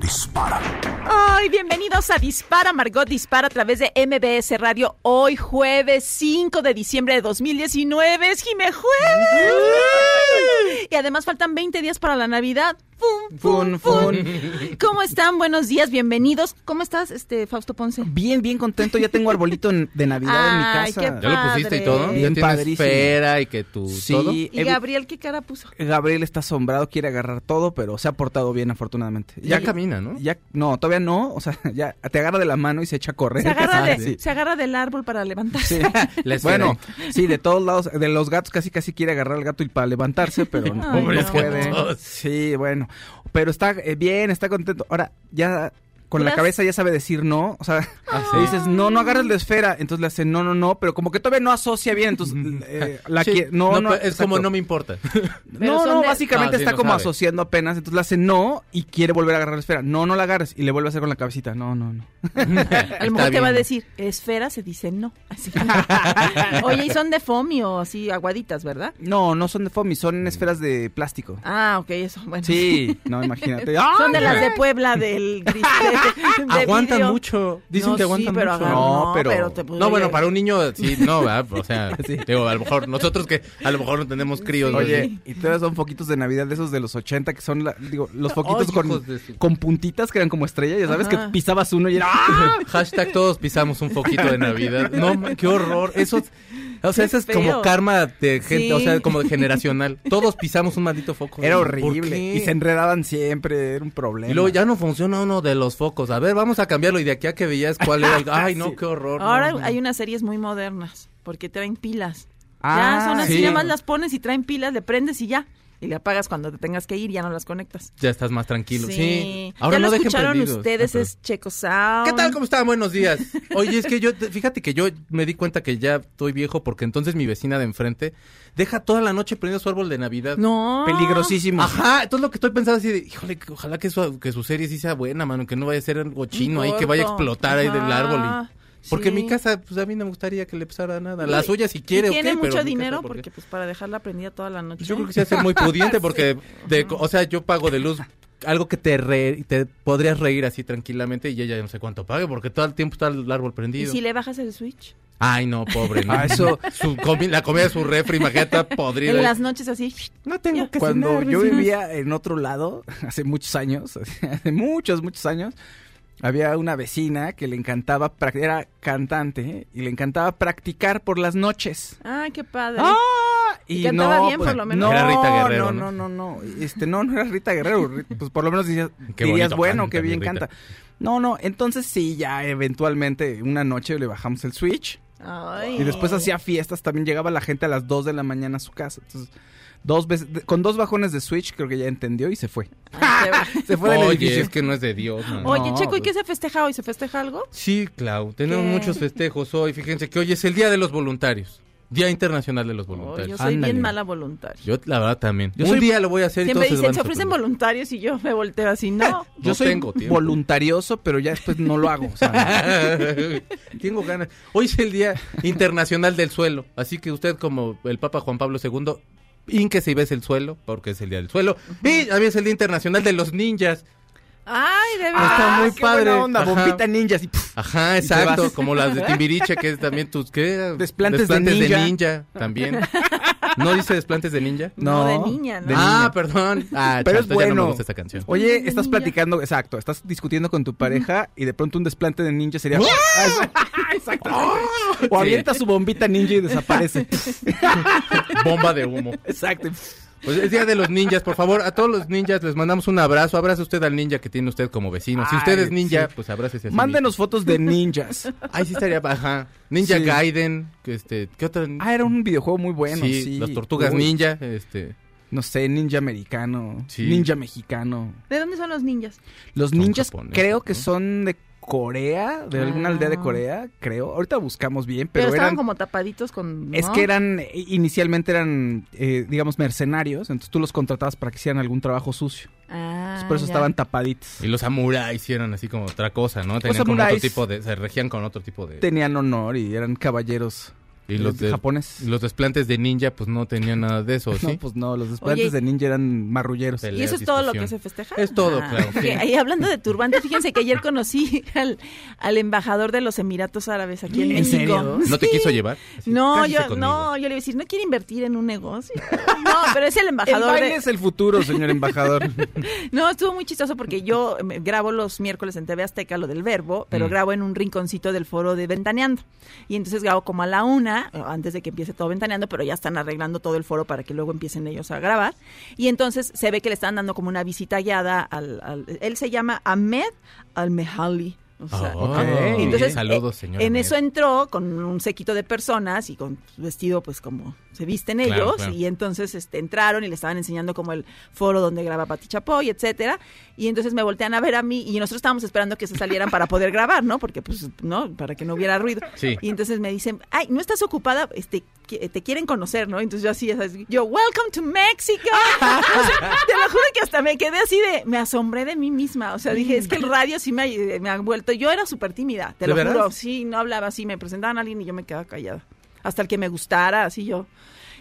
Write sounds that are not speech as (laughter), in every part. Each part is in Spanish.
dispara. Ay, bienvenidos a Dispara, Margot Dispara a través de MBS Radio. Hoy jueves 5 de diciembre de 2019. Es Jime Jueves. Y además faltan 20 días para la Navidad. Fun, fun, fun. (laughs) ¿Cómo están? Buenos días, bienvenidos. ¿Cómo estás, este Fausto Ponce? Bien, bien contento. Ya tengo arbolito de Navidad en mi Ay, casa. qué ¿Ya lo pusiste y todo? Padre. ¿Ya Bien tienes padrísimo. esfera y que tú Sí, todo? ¿Y Gabriel qué cara puso? Gabriel está asombrado, quiere agarrar todo, pero se ha portado bien afortunadamente. Ya camina, ¿no? Ya, no, todavía no. O sea, (laughs) ya te agarra de la mano y se echa a correr. Se agarra, Ah, de- sí. se agarra del árbol para levantarse. Sí. (laughs) Bueno, sí, de todos lados, de los gatos casi casi quiere agarrar al gato y para levantarse, pero no, Ay, no puede. Sí, bueno, pero está eh, bien, está contento. Ahora, ya con la cabeza ya sabe decir no, o sea, ¿Ah, le (laughs) sí? dices, no, no agarres la esfera, entonces le hace no, no, no, pero como que todavía no asocia bien, entonces eh, la Sí, quiere- no, no, es como no me importa. (laughs) No, no, de- básicamente Ah, sí, está como sabe. asociando apenas, entonces le hace no y quiere volver a agarrar la esfera. No, no la agarres y le vuelve a hacer con la cabecita. No, no, no. (laughs) A lo mejor te va a decir, esfera se dice no. Así. Oye, ¿y son de foamy o así aguaditas, verdad? No, no son de foamy, son esferas de plástico. Ah, ok, eso, bueno. Sí, no, imagínate. Son de las de Puebla, del gris- de, (laughs) Aguantan mucho. Dicen No, que sí, aguantan pero mucho. No, no, pero- pero te No, bueno, para un niño sí, no, ¿verdad? O sea, (laughs) digo, a lo mejor nosotros que a lo mejor no tenemos críos. ¿no? Oye, y todavía son foquitos de Navidad de esos de los 80 que son, la- digo, los foquitos con, con puntitas que eran como estrella, ya sabes, Ajá. que pisabas uno y era (laughs) ¡ah! Hashtag todos pisamos un poquito de Navidad. No, qué horror. Eso, o sea, eso es feo. como karma de gente, Sí. o sea, como de generacional. (laughs) Todos pisamos un maldito foco. Era ¿Por horrible. Y se enredaban siempre, era un problema. Y luego ya no funciona uno de los focos. A ver, vamos a cambiarlo. Y de aquí a que veías cuál era el... (laughs) Ay, no, Sí. qué horror. Ahora no, no. hay unas series muy modernas, porque traen pilas. Ah, ya son así, sí. nada más las pones y traen pilas, le prendes y ya. Y le apagas cuando te tengas que ir, ya no las conectas. Ya estás más tranquilo. Sí. ya lo dejen escucharon prendidos. ustedes, Ah, es Checo Sound. ¿Qué tal? ¿Cómo están? Buenos días. (laughs) Oye, es que yo, fíjate que yo me di cuenta que ya estoy viejo porque entonces mi vecina de enfrente deja toda la noche prendido su árbol de Navidad. No. Peligrosísimo. Ajá, entonces lo que estoy pensando así de, híjole, que ojalá que su, que su serie sí sea buena, mano, que no vaya a ser algo chino ahí, que vaya a explotar ahí del árbol. y- porque sí. mi casa, pues a mí no me gustaría que le pasara nada. La suya si quiere, Y tiene mucho dinero porque pues para dejarla prendida toda la noche. Pues Yo creo que a ser muy (laughs) pudiente porque, de, o sea, yo pago de luz algo que te, re- te podrías reír así tranquilamente y ella ya no sé cuánto pague porque todo el tiempo está el árbol ¿Y prendido. si le bajas el switch? Ay, no, pobre. (laughs) ¿no? Ah, eso- Su comi- la comida de su refri, imagínate, está podrida. En las noches así. No tengo que Cuando cenar, yo vecinos. vivía en otro lado, (laughs) hace muchos años, hace muchos, muchos años, había una vecina que le encantaba, era cantante, y le encantaba practicar por las noches. Ay, qué padre. ¡Ah! ¿Y cantaba bien, por pues, lo menos? No, Era Rita Guerrero, no, ¿no? no, no, no, este, no, no era Rita Guerrero, (laughs) pues por lo menos dirías, Qué dirías, bueno, canta, qué mi bien Rita. canta. No, no, entonces sí, ya eventualmente una noche le bajamos el switch Ay. y después hacía fiestas, también llegaba la gente a las 2 de la mañana a su casa. Entonces, dos veces, con dos bajones de switch creo que ya entendió y se fue. Ay, qué- (laughs) Se fue del Oye, edificio. es que no es de Dios, man. Oye, No, Checo, ¿y qué se festeja hoy? ¿Se festeja algo? Sí, Clau, tenemos ¿Qué? muchos festejos hoy. Fíjense que hoy es el Día de los Voluntarios. Día Internacional de los Oh, yo Voluntarios. soy Ándale. bien mala voluntaria. Yo, la verdad, también. Yo Un soy- día lo voy a hacer y Siempre todos dicen, se ofrecen voluntarios y yo me volteo así, no. (laughs) Yo No soy tengo tiempo. voluntarioso, pero ya después no lo hago. o sea, (laughs) Tengo ganas. Hoy es el Día Internacional del Suelo, así que usted como el Papa Juan Pablo II, ínquese y bese el suelo, porque es el Día del Suelo. Y también es el Día Internacional de los Ninjas. Ay, de Está verdad. muy qué padre. buena onda, Ajá. bombita ninja. así, puf. Ajá, exacto, como las de (laughs) Timbiriche, que es también tus, ¿qué? Desplantes de de ninja. ninja, también. ¿No dice desplantes de ninja? No, de niña, ¿no? de ah, niña. perdón. Ah, Pero chato, es ya no me bueno. gusta esa canción. Oye, De estás ninja. platicando, exacto, estás discutiendo con tu pareja y de pronto un desplante de ninja sería... Ah, (laughs) exacto. O avienta su bombita ninja y desaparece. (laughs) Bomba de humo. exacto. Pues es Día de los Ninjas, por favor, a todos los ninjas les mandamos un abrazo. Abrace usted al ninja que tiene usted como vecino. Si usted Ay, es ninja, sí. pues abrácese a sí Mándenos mismo. fotos de ninjas. (laughs) Ay, sí estaría, ajá. Ninja Sí. Gaiden, que este, ¿qué otra? Ah, era un videojuego muy bueno, sí. sí, las tortugas Uy, ninja, este, No sé, ninja americano, Sí. ninja mexicano. ¿De dónde son los ninjas? Los Son ninjas japoneses, creo que ¿no? son de Corea, de alguna Ah. aldea de Corea, creo. Ahorita buscamos bien, Pero, pero, estaban eran... como tapaditos con... Es que eran, inicialmente eran, eh, digamos, mercenarios, entonces tú los contratabas para que hicieran algún trabajo sucio. Ah, Entonces, por eso ya. estaban tapaditos. y los samuráis eran así como otra cosa, ¿no? Tenían como otro tipo de, se regían con otro tipo de... Tenían honor y eran caballeros y los de, japoneses. los desplantes de ninja, pues no tenían nada de eso, (laughs) ¿sí? No, pues no, los desplantes Oye, de ninja eran marrulleros. Peleas, ¿Y eso es todo lo que se festeja? Es todo, Ah, claro, sí. ahí hablando de turbantes, fíjense que ayer conocí (laughs) al, al embajador de los Emiratos Árabes aquí en, ¿En México. serio? ¿No te quiso llevar? Así, No, "Cásese yo, conmigo". no, yo le iba a decir, ¿no quiere invertir en un negocio? (laughs) No, pero es el El embajador baile de... es el futuro, señor embajador. No, estuvo muy chistoso porque yo eh, grabo los miércoles en TV Azteca lo del verbo, pero Mm. grabo en un rinconcito del foro de Ventaneando. Y entonces grabo como a la una, eh, antes de que empiece todo Ventaneando, pero ya están arreglando todo el foro para que luego empiecen ellos a grabar. Y entonces se ve que le están dando como una visita guiada al... al- él se llama Ahmed Al-Mehali. O sea, Oh, ok. entonces, saludos, eh, señor. En eso entró con un séquito de personas y con vestido, pues como se visten ellos. claro. Y entonces este, entraron y le estaban enseñando como el foro donde graba Pati Chapoy, etcétera. Y entonces me voltean a ver a mí y nosotros estábamos esperando que se salieran para poder grabar, ¿no? Porque, pues, ¿no? Para que no hubiera ruido. Sí. Y entonces me dicen, ay, ¿no estás ocupada? Este, te quieren conocer, ¿no? Entonces yo así, yo, welcome to Mexico. (laughs) O sea, te lo juro que hasta me quedé así de, me asombré de mí misma. O sea, dije, es que el radio sí me ha, me ha vuelto, yo era súper tímida, te ¿De lo juro. Sí, no hablaba así, me presentaban a alguien y yo me quedaba callada. Hasta el que me gustara, así yo.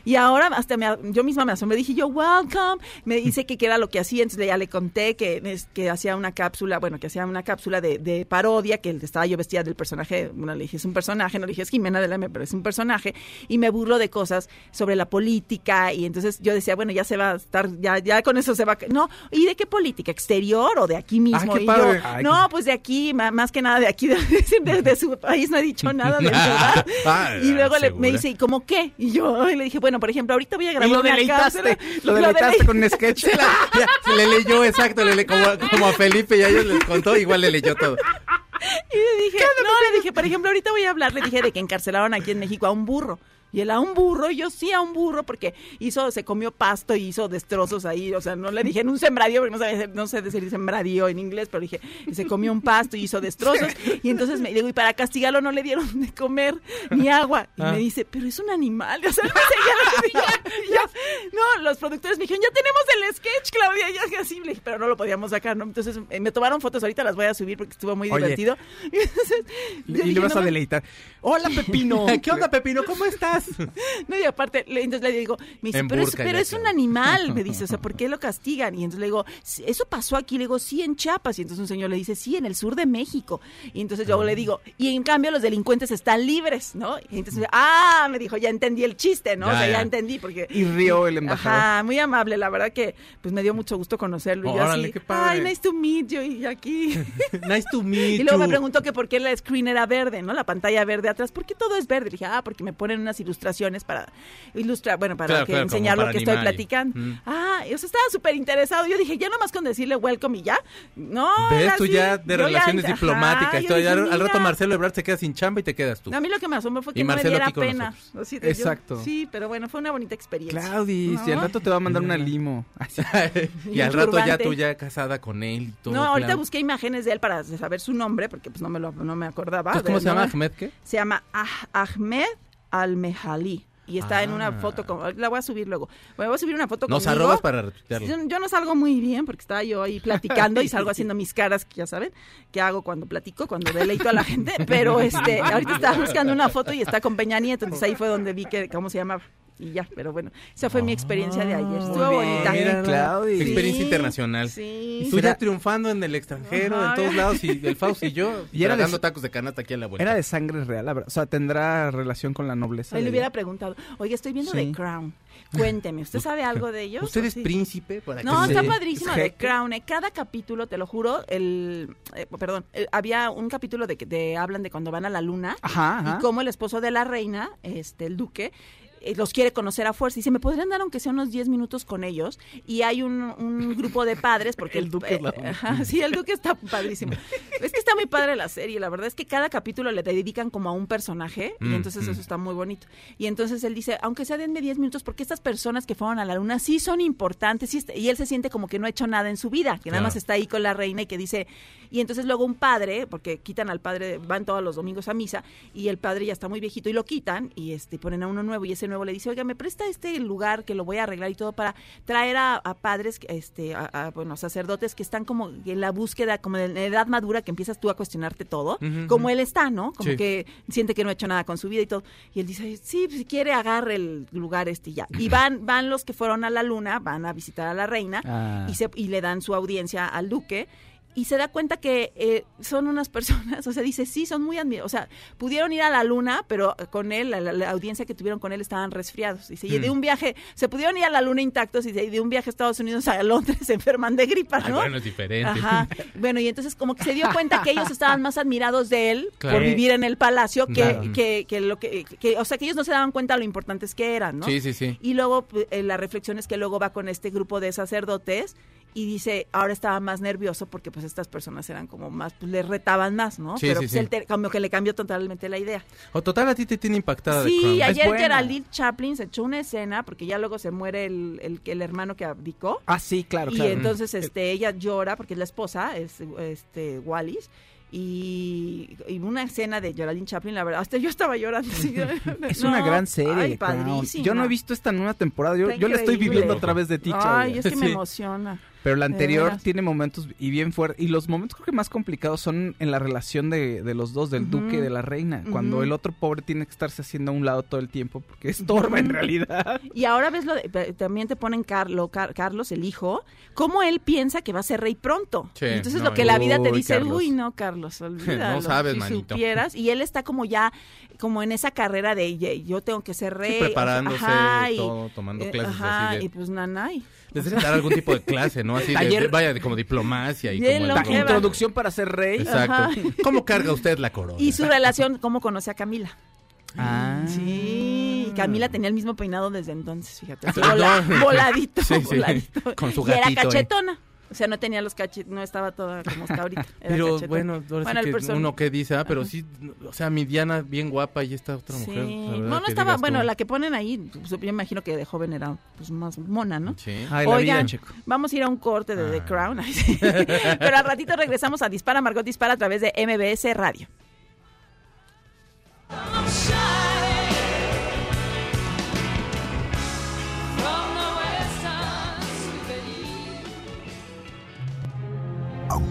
Y ahora hasta me, yo misma me asombré, dije yo, welcome. Me dice que, que era lo que hacía, entonces ya le conté que, que hacía una cápsula, bueno, que hacía una cápsula de, de parodia, que estaba yo vestida del personaje, bueno, le dije, es un personaje, no le dije, es Jimena de la M, pero es un personaje, y me burlo de cosas sobre la política, y entonces yo decía, bueno, ya se va a estar, ya, ya con eso se va, a- no, ¿y de qué política? ¿Exterior o de aquí mismo? qué y yo, Ay, no, pues de aquí, más que nada de aquí, (laughs) de, de- de su país, no he dicho nada de verdad. (laughs) Ah, y luego le- me dice, ¿y cómo qué? Y yo (laughs) y le dije, bueno, por ejemplo, ahorita voy a grabar Y lo una deleitaste, lo deleitaste delei- con un sketch. (laughs) Se la- (laughs) ya, se le leyó, exacto, le- como, como a Felipe y a ellos les contó, igual le leyó todo. Y le dije, no, le dije, por ejemplo, ahorita voy a hablar, le dije de que encarcelaron aquí en México a un burro. Y él a un burro, y yo sí a un burro, porque hizo, se comió pasto y hizo destrozos ahí. O sea, no le dije en un sembradío, porque no, sabía- no sé decir sembradío en inglés, pero dije, se comió un pasto y hizo destrozos. Y entonces me digo, y para castigarlo no le dieron de comer ni agua. Y Ah. me dice, pero es un animal. O sea, él me seguía- yo- no, los productores me dijeron, ya tenemos el sketch, Claudia, ya así. Le dije, pero no lo podíamos sacar, ¿no? Entonces eh, me tomaron fotos, ahorita las voy a subir porque estuvo muy Oye. divertido. (laughs) Y, entonces, Y le vas no a deleitar. Hola, Pepino. (laughs) ¿Qué onda, Pepino? ¿Cómo estás? No, y aparte, le- entonces le digo, me dice, pero, es, pero un animal, me dice, o sea, (laughs) ¿por qué lo castigan? Y entonces le digo, "Sí, eso pasó aquí, le digo, sí, en Chiapas. Y entonces un señor le dice, sí, en el sur de México. Y entonces yo le digo, y en cambio los delincuentes están libres, ¿no? Y entonces, ah, me dijo, ya entendí el chiste, ¿no? o Ya, sea, ya ya. entendí, porque... Y rió el embajador. Ajá, muy amable, la verdad que pues me dio mucho gusto conocerlo. Y yo Órale, así, qué padre. ay, nice to meet you, y aquí... (laughs) Nice to meet (laughs) Y luego me you. preguntó que por qué la screen era verde, ¿no? La pantalla verde atrás. ¿Por qué todo es verde? Le dije, ah, porque me ponen unas ilustraciones para ilustrar, bueno, para Claro, que claro, enseñar lo que estoy animar platicando. Mm. Ah, y, o sea, estaba súper interesado. Yo dije, ya nomás con decirle welcome y ya. No, ¿Ves tú así. ya de Yo relaciones diplomáticas? yo dije, al rato. Marcelo Ebrard se queda sin chamba y te quedas tú. No, a mí lo que me asombró fue que Y no me Marcelo diera pena. nosotros. Así de yo- Exacto. sí, pero bueno, fue una bonita experiencia. Claudis, y al No. rato te va a mandar una limo. (laughs) Así. y (laughs) Y al rato ya tú ya casada con él y todo. No, ahorita claro. busqué imágenes de él para saber su nombre, porque pues no me lo no me acordaba. ¿Cómo de- se llama no, Ahmed qué? Se llama Ah- Ahmed Al-Mehali. Y está en una Ah. foto, con, la voy a subir luego. Bueno, voy a subir una foto Nos conmigo. arrobas para retuitearlo. Yo, yo no salgo muy bien porque estaba yo ahí platicando y salgo haciendo mis caras, que ya saben, que hago cuando platico, cuando deleito a la gente. Pero este, ahorita estaba buscando una foto y está con Peña Nieto, entonces ahí fue donde vi que, ¿cómo se llamaba? Y ya, pero bueno, esa fue mi experiencia de ayer. Estuvo Muy bien, bonita. mira, Claudia. Experiencia Sí, internacional. Sí. Tú Era- ya triunfando en el extranjero, Ajá. en todos lados, y el Faust y yo (laughs) Y era de- tacos de canasta aquí a la vuelta. Era de sangre real, la verdad. O sea, tendrá relación con la nobleza. Ahí le hubiera preguntado, oye, estoy viendo Sí. The Crown. Cuénteme, ¿usted sabe algo de ellos? ¿Usted ¿O es sí? príncipe? Para No, está padrísimo es The. Crown. eh. Cada capítulo, te lo juro, el, eh, perdón, eh, había un capítulo de que de, hablan de cuando van a la luna Ajá, ajá. y cómo el esposo de la reina, este, el duque, eh, los quiere conocer a fuerza. Dice, ¿me podrían dar aunque sea unos 10 minutos con ellos? Y hay un, un grupo de padres, porque (laughs) El Duque es la- eh, ajá, sí, el Duque está padrísimo. es que está muy padre la serie, la verdad es que cada capítulo le dedican como a un personaje y Mm, entonces mm. eso está muy bonito. Y entonces él dice, aunque sea denme 10 minutos, porque estas personas que fueron a la luna sí son importantes sí y él se siente como que no ha hecho nada en su vida, que nada Claro. más está ahí con la reina y que dice, y entonces luego un padre, porque quitan al padre, van todos los domingos a misa y el padre ya está muy viejito y lo quitan y este ponen a uno nuevo y ese nuevo le dice, oiga, me presta este lugar que lo voy a arreglar y todo para traer a, a padres, este, a, a, bueno, sacerdotes que están como en la búsqueda, como en edad madura que empiezas tú a cuestionarte todo, como él está, ¿no? Como Sí. que siente que no ha hecho nada con su vida y todo. Y él dice, sí, pues, si quiere agarre el lugar este y ya. Y (laughs) van, van los que fueron a la luna, van a visitar a la reina Ah. y, se, y le dan su audiencia al duque. Y se da cuenta que eh, son unas personas, (laughs) o sea, dice, sí, son muy admirados. O sea, pudieron ir a la luna, pero con él, la, la- la audiencia que tuvieron con él estaban resfriados. Dice, y de Mm. un viaje, se pudieron ir a la luna intactos y de, y de un viaje a Estados Unidos a Londres (laughs) se enferman de gripa, Ay, ¿no? bueno, es diferente. Ajá. Bueno, y entonces como que se dio cuenta que ellos estaban más admirados de él Claro. por vivir en el palacio que, Claro. que, que lo que, que- o sea, que ellos no se daban cuenta de lo importantes que eran, ¿no? Sí, sí, sí. Y luego eh, la reflexión es que luego va con este grupo de sacerdotes y dice, ahora estaba más nervioso porque pues estas personas eran como más, pues le retaban más, ¿no? Sí, Pero sí, pues sí. él te- como que le cambió totalmente la idea. O total, a ti te tiene impactada de Sí, Crown. ayer. Geraldine Chaplin se echó una escena porque ya luego se muere el, el, el hermano que abdicó. Ah, sí, claro, y claro. entonces este ella llora porque es la esposa es este Wallis y, y una escena de Geraldine Chaplin la verdad hasta yo estaba llorando así, (laughs) Es no, una gran serie. ay. Yo no he visto esta nueva temporada. Yo, yo la estoy viviendo a través de ti, ay Claudia. es que me emociona Pero la anterior tiene momentos y bien fuertes. Y los momentos creo que más complicados son en la relación de, de los dos, del duque y de la reina. Cuando el otro pobre tiene que estarse haciendo a un lado todo el tiempo porque estorba en Ujú. realidad. y ahora ves lo de- también te ponen Carlo, Car- Carlos el hijo cómo él piensa que va a ser rey pronto Sí, entonces no, lo que la vida te dice Carlos. uy no Carlos (laughs) olvídalo sabes, si manito. supieras y él está como ya como en esa carrera de "Ye- yo tengo que ser rey Sí, preparándose, Ajá, y- todo, tomando eh, clases ajá, así de- y pues nanay Les deben dar algún tipo de clase, ¿no? Así de, Taller- de- vaya, de como diplomacia y Bien como como- Introducción para ser rey. Exacto. Ajá. ¿Cómo carga usted la corona? Y su relación, cómo conoce a Camila. Ah. Sí, y Camila tenía el mismo peinado desde entonces, fíjate. así No. vola- voladito, (laughs) Sí, sí. voladito. Con su Y era gatito, ¿eh? cachetona. O sea, no tenía los cachetes, no estaba toda como está ahorita. era Pero bueno, ahora Bueno, el sí que uno que dice, ah, pero Ajá. sí, o sea, mi Diana bien guapa y esta otra Sí. mujer. verdad No, no estaba, bueno, tú. la que ponen ahí, pues, yo imagino que de joven era pues más mona, ¿no? Sí. Ay, la Oigan, vida, vamos a ir a un corte de The Ah. Crown. Sí. (laughs) Pero al ratito regresamos a Dispara, Margot Dispara a través de MBS Radio.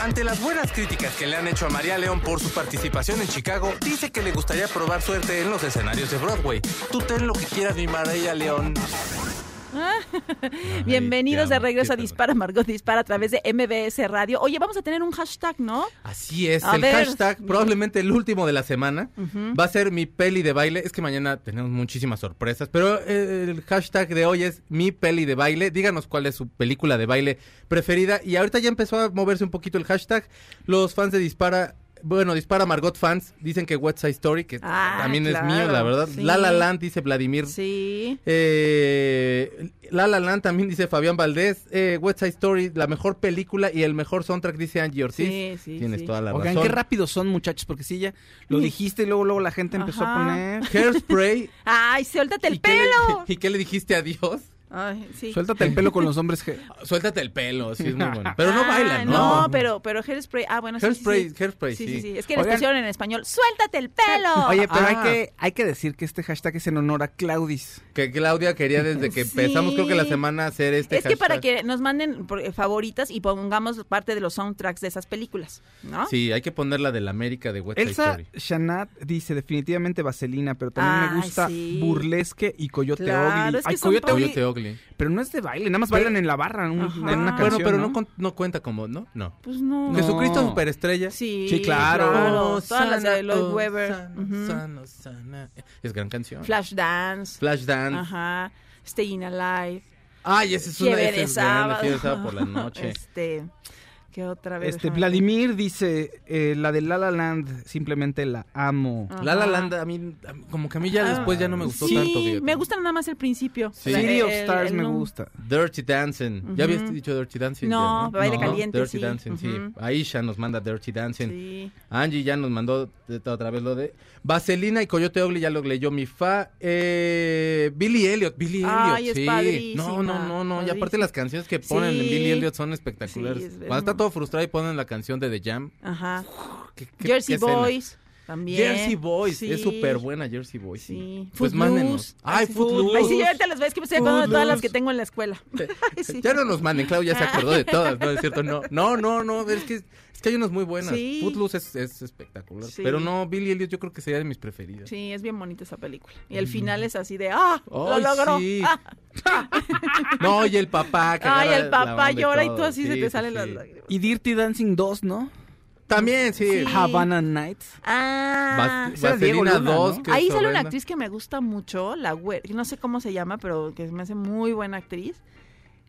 Ante las buenas críticas que le han hecho a María León por su participación en Chicago, dice que le gustaría probar suerte en los escenarios de Broadway. Tú ten lo que quieras, mi María León. Bienvenidos de regreso a Dispara, Margot Dispara a través de MBS Radio. Oye, vamos a tener un hashtag, ¿no? Así es, A el ver. hashtag, probablemente el último de la semana, va a ser mi peli de baile. Es que mañana tenemos muchísimas sorpresas, pero eh, el hashtag de hoy es mi peli de baile. Díganos cuál es su película de baile preferida. Y ahorita ya empezó a moverse un poquito el hashtag. Los fans de Dispara, bueno, Dispara Margot fans, dicen que West Side Story, que Ah, también es mío, la verdad. sí. La La Land, dice Vladimir. Sí. Eh, La La Land también dice Fabián Valdés. Eh, West Side Story, la mejor película y el mejor soundtrack, dice Angie Ortiz. Sí, sí, Tienes sí. toda la Oigan, razón. qué rápido son, muchachos, porque sí, ya lo dijiste y luego, luego la gente empezó Ajá. a poner. Hairspray. (laughs) Ay, suéltate el ¿Y qué le- pelo. (laughs) ¿Y qué le dijiste a Dios? Ay, sí. Suéltate el pelo con los hombres. (laughs) Suéltate el pelo, sí, es muy bueno. (laughs) Pero no Ah, bailan, ¿no? No, pero, pero hairspray. Ah, bueno, sí, sí, Hairspray, sí. hairspray, Sí, sí. sí, sí. Es que les pusieron en español, ¡suéltate el pelo! Oye, pero hay, Ah. que, hay que decir que este hashtag es en honor a Claudis. Que Claudia quería desde que Sí. empezamos, creo que la semana, hacer este es que para hashtag. que nos manden eh, favoritas y pongamos parte de los soundtracks de esas películas, ¿no? Sí, hay que poner la de la América de West Side Elsa Story. Shanat dice definitivamente Vaselina, pero también me Ay, gusta sí. Burlesque y Coyote Claro, Ugly. es que Ay, Coyote Coyote pero no es de baile, nada más bailan en la barra, un- Ajá. en una canción, Bueno, pero ¿no? no, no cuenta como, ¿no? No. Pues no. No. Jesucristo superestrella. Sí, Sí, claro. Todas las de Lloyd oh, Webber. sana, Ujú. sana, sana. Es gran canción. Flashdance. Flashdance. Ajá. Staying Alive. Ay, esa es una de es sábado por la noche. (laughs) Este, ¿qué otra vez? Este, Vladimir dice, eh, la de La La Land, simplemente la amo. Ajá. La La Land, a mí, como que a mí ya Ah, después ya no me gustó sí, tanto. fíjate. me gusta nada más el principio. Sí. La- City of el- Stars el me no- gusta. Dirty Dancing. ¿Ya habías dicho Dirty Dancing? No, ya, Baile Caliente, Dirty sí. Dancing, sí. Ujú. Aisha nos manda Dirty Dancing. Sí. Angie ya nos mandó de- de- otra vez lo de Vaselina y Coyote Ugly ya lo leyó mi fa. Eh, Billy Elliot, Billy Elliot. Ay, es sí. padrísima, No, no, no, no. Y aparte las canciones que ponen en Sí. Billy Elliot son espectaculares. Sí, es- Cuando está todo frustrado y ponen la canción de The Jam. Ajá. ¿qué- qué- Jersey qué? Boys. También. Jersey Boys, Sí. es súper buena Jersey Boys. Sí. Sí. Pues mándenos. Ay, Footloose. Ay, sí, yo ahorita las ves que me estoy acordando de todas las que tengo en la escuela. (laughs) Sí. Ya no nos manden, Claudia ya se acordó de todas, ¿no? Es cierto, no. No, no, no, es que, es que hay unas muy buenas. Sí. Footloose es, es espectacular. Sí. Pero no, Billy Elliot yo creo que sería de mis preferidas. Sí, es bien bonita esa película. Y el final es así de, ¡ah! ¡Lo logró! sí. ¡Ah! (laughs) No, y el papá. que Ay, el papá llora y todo. tú así se te sí, salen las lágrimas. Y Dirty Dancing 2, ¿no? También, sí. Sí. Havana Nights. Ah, Vas- Diego Vaselina Luna, 2. ¿no? que ahí sale una actriz que me gusta mucho, la güer, no sé cómo se llama, pero que me hace muy buena actriz.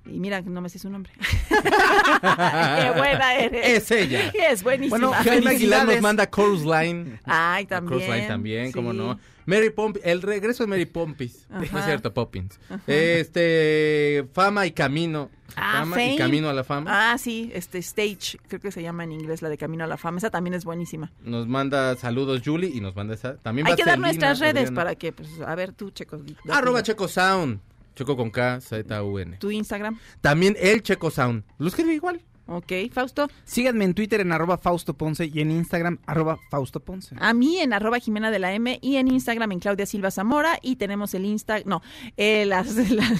Y mira, no me sé su nombre. (laughs) Qué buena eres. Es ella. Es buenísima. Bueno, Jaime Aguilar nos manda Chorus Line. Ay, también. Chorus Line también, cómo sí. no. Mary Pompis, el regreso de Mary Pompis. No es cierto, Poppins. Este, Fama y Camino. Ah, Fama y. Camino a la Fama. Ah, sí, este Stage, creo que se llama en inglés, la de Camino a la Fama. Esa también es buenísima. Nos manda saludos Julie y nos manda esa. También Hay que dar Vaselina, nuestras redes Adriana. para que, pues, a ver tú, Checo. Arroba. Checo Sound. Checo con K, Z, U, N. Tu Instagram. También el Checo Sound. Lo escribe igual. Ok, Fausto. Síganme en Twitter en arroba Fausto Ponce y en Instagram arroba Fausto Ponce. A mí en arroba Jimena de la M y en Instagram en Claudia Silva Zamora y tenemos el Insta, no, el, las- (laughs) la-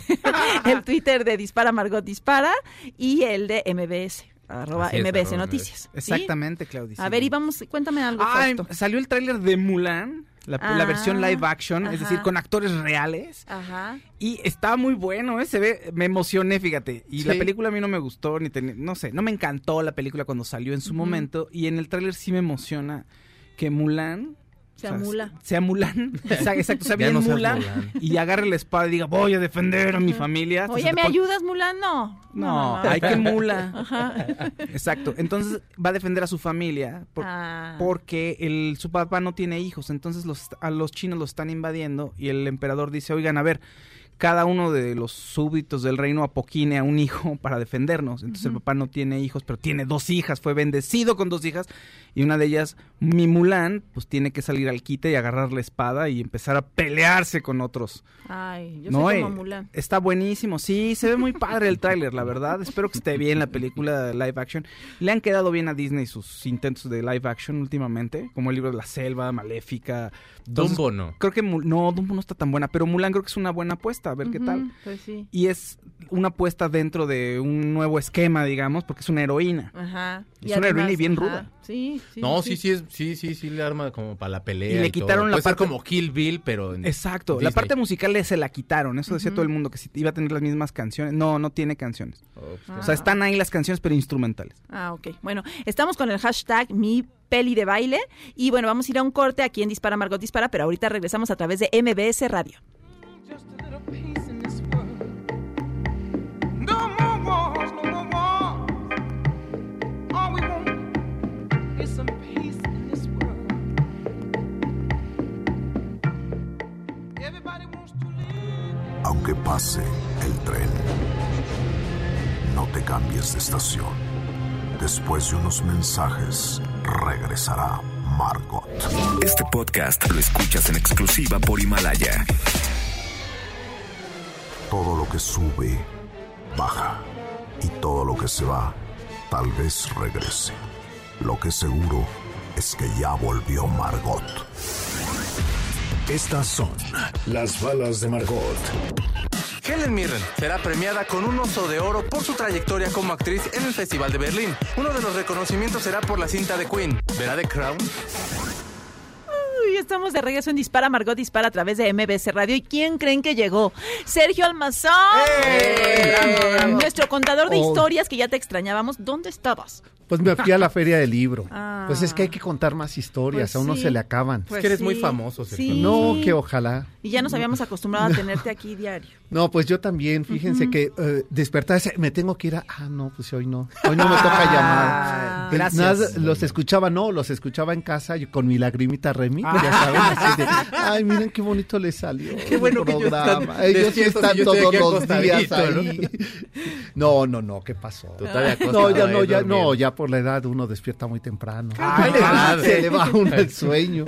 el Twitter de Dispara Margot Dispara y el de MBS, arroba es, MBS arroba Noticias. ¿sí? Exactamente, Claudia. A ver, y vamos, cuéntame algo, Ay, Fausto. salió el tráiler de Mulan, la, la Ah, versión live action, es decir, con actores reales. Ajá. Y está muy bueno, ¿eh? Se ve, me emocioné, fíjate. Y Sí. la película a mí no me gustó, ni ten- no sé, no me encantó la película cuando salió en su momento. Y en el tráiler sí me emociona que Mulan... Se (laughs) o sea, amula. Sea Mulan. Exa- Exacto, sea bien no Mulan. Mulan. Y agarre la espada y diga, voy a defender a mi familia. Se Oye, ¿me ayudas, Mulan? No. No, hay que Mula. (laughs) Ajá. Exacto. Entonces va a defender a su familia por- Ah. porque el, su papá no tiene hijos. Entonces los, a los chinos los están invadiendo y el emperador dice, oigan, a ver, cada uno de los súbditos del reino apoquine a un hijo (laughs) para defendernos. Entonces el papá no tiene hijos, pero tiene dos hijas, fue bendecido con dos hijas y una de ellas, mi Mulan, pues tiene que salir al quite y agarrar la espada y empezar a pelearse con otros. Ay, yo No, soy eh, como Mulan. Está buenísimo. Sí, se ve muy padre el tráiler, la (laughs) verdad. Espero que esté bien la película live action. Le han quedado bien a Disney sus intentos de live action últimamente, como el libro de la selva, Maléfica. Entonces, Dumbo no. Creo que Mul- no, Dumbo no está tan buena, pero Mulan creo que es una buena apuesta, a ver qué tal. Pues sí. Y es una apuesta dentro de un nuevo esquema, digamos, porque es una heroína. Ajá. Es una heroína y bien ruda. Sí, sí. No, sí, sí, es, sí, sí, sí le arma como para la pelea. Y le todo. quitaron la Puede ser parte- como Kill Bill, pero en Exacto. La parte musical le- se la quitaron. Eso decía todo el mundo que si iba a tener las mismas canciones. No, no tiene canciones. Oh, pues, O sea, están ahí las canciones, pero instrumentales. Ah, ok. Bueno, estamos con el hashtag mi peli de baile y bueno, vamos a ir a un corte aquí en Dispara Margot Dispara, pero ahorita regresamos a través de MBS Radio. Aunque pase el tren, no te cambies de estación. Después de unos mensajes, regresará Margot. Este podcast lo escuchas en exclusiva por Himalaya. Todo lo que sube, baja. Y todo lo que se va, tal vez regrese. Lo que seguro es que ya volvió Margot. Estas son las balas de Margot. Helen Mirren será premiada con un oso de oro por su trayectoria como actriz en el Festival de Berlín. Uno de los reconocimientos será por la cinta de Queen. ¿Verá The Crown? Estamos de regreso en Dispara, Margot Dispara a través de MBC Radio. ¿Y quién creen que llegó? Sergio Almazán. Nuestro contador de Oh. historias que ya te extrañábamos. ¿Dónde estabas? Pues me fui a la feria del libro. Ah. Pues es que hay que contar más historias, Pues a uno sí. se le acaban. Pues es que eres muy famoso, Sergio. sí. no, que ojalá. Y ya nos habíamos acostumbrado a tenerte aquí diario. No, pues yo también, fíjense que eh, despertar, ese- me tengo que ir a... Ah, no, pues hoy no. Hoy no me toca Ah, llamar. gracias. Nada, los escuchaba, no, los escuchaba en casa yo con mi lagrimita Remy, ya saben, así de, (laughs) ay, miren qué bonito le salió Qué bueno el que ellos están Ellos sí están todos los días ahí. No, no, no, ¿qué pasó? No, ya no, ya no, durmiendo. ya por la edad uno despierta muy temprano. ¿Cuál (laughs) edad? Se le va a uno el sueño.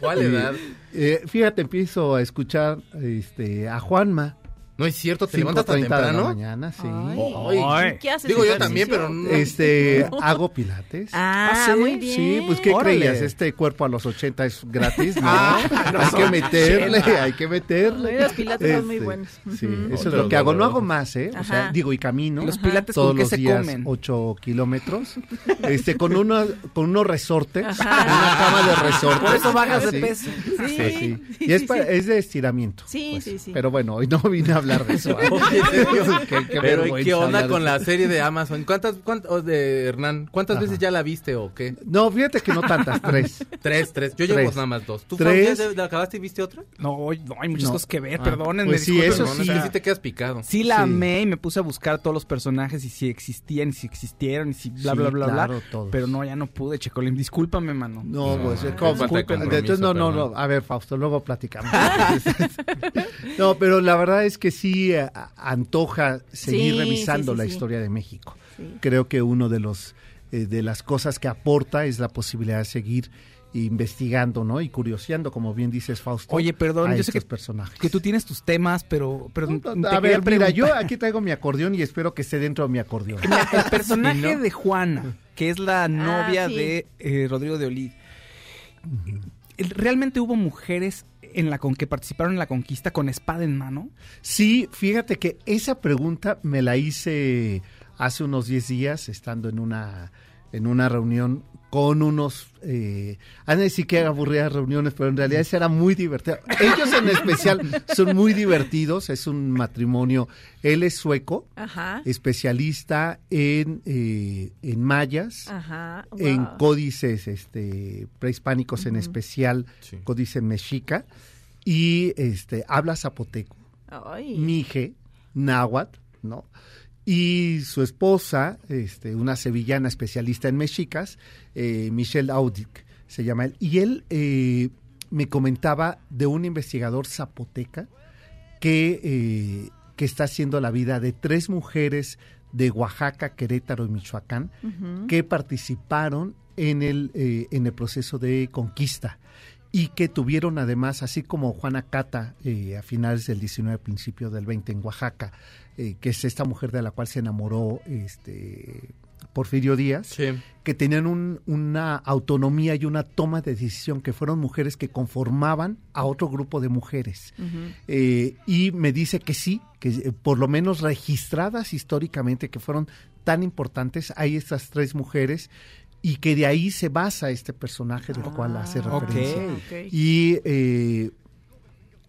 ¿Cuál edad? Eh, fíjate, empiezo a escuchar este, a Juanma. No es cierto, ¿te levantas tan 5:30 de la temprano? mañana, sí. Ay, Ay. ¿Qué haces? Digo yo también, pero no. Este, (laughs) hago pilates. Ah, ¿Ah, sí? muy bien. Sí, pues ¿qué Órale. creías? Este cuerpo a los 80 es gratis, ¿no? (laughs) Ah, no, hay que meterle, 80. hay que meterle. Los pilates son muy Este, buenos. Sí, eso es lo que hago. No hago más, ¿eh? O sea, digo, y camino. Los pilates todos con los se días comen. 8 kilómetros. Este, con, una, con unos resortes. Ajá. Una cama de resortes. Por eso bajas de peso. Sí, Sí, sí. sí, Y es, sí, pa- sí. es de estiramiento. Sí, pues. sí, sí. Pero bueno, hoy no vine a hablar de eso. (laughs) Oye, Sergio, Qué- qué pero ¿y vergüenza qué onda con la serie de Amazon? ¿Cuántas, cuántas de Hernán, cuántas veces ya la viste o qué? No, fíjate que no tantas, tres. (laughs) Tres, tres. Yo llevo Tres. nada más dos. ¿Tú Tres. Ya la acabaste y viste otra? No, no, hay muchas No. cosas que ver, Ah, perdónenme. pues sí, disculpen, eso no, No, o sea, sí te quedas picado. Sí la Sí. amé y me puse a buscar todos los personajes y si existían y si existieron y si bla, Sí, bla, bla, claro, bla. todos. Pero no, ya no pude, Checolín. Discúlpame, mano. No, pues es qué como- falta de compromiso, entonces no, no, no, a ver, Fausto, luego platicamos. (laughs) no, pero la verdad es que sí eh, antoja seguir Sí, revisando sí, sí, la sí. historia de México. Sí. Creo que uno de los eh, de las cosas que aporta es la posibilidad de seguir investigando, ¿no? Y curioseando, como bien dices, Fausto. Oye, perdón, a yo sé que, personajes. que tú tienes tus temas, pero, pero No, te a ver, mira, yo aquí traigo mi acordeón y espero que esté dentro de mi acordeón. El personaje (laughs) de Juana, que es la novia Ah, sí. de eh, Rodrigo de Olid. ¿el- ¿Realmente hubo mujeres en la con que participaron en la conquista con espada en mano? Sí, fíjate que esa pregunta me la hice hace unos 10 días, estando en una, en una reunión con unos, eh, han de decir que aburridas reuniones, pero en realidad esa era muy divertida. Ellos en especial son muy divertidos, es un matrimonio, él es sueco, Ajá. especialista en, eh, en mayas, Ajá. en códices este, prehispánicos, en especial Sí. códice mexica, y este, habla zapoteco Ay. mije, náhuatl, ¿no? Y su esposa, este, una sevillana especialista en mexicas, eh, Michelle Audic, se llama él. Y él eh, me comentaba de un investigador zapoteca que, eh, que está haciendo la vida de tres mujeres de Oaxaca, Querétaro y Michoacán que participaron en el, eh, en el proceso de conquista y que tuvieron además, así como Juana Cata eh, a finales del 19, principio del 20 en Oaxaca, eh, que es esta mujer de la cual se enamoró este Porfirio Díaz, Sí. que tenían un- una autonomía y una toma de decisión, que fueron mujeres que conformaban a otro grupo de mujeres. Eh, y me dice que sí, que eh, por lo menos registradas históricamente, que fueron tan importantes, hay estas tres mujeres y que de ahí se basa este personaje del cual hace Ah, referencia. Y eh,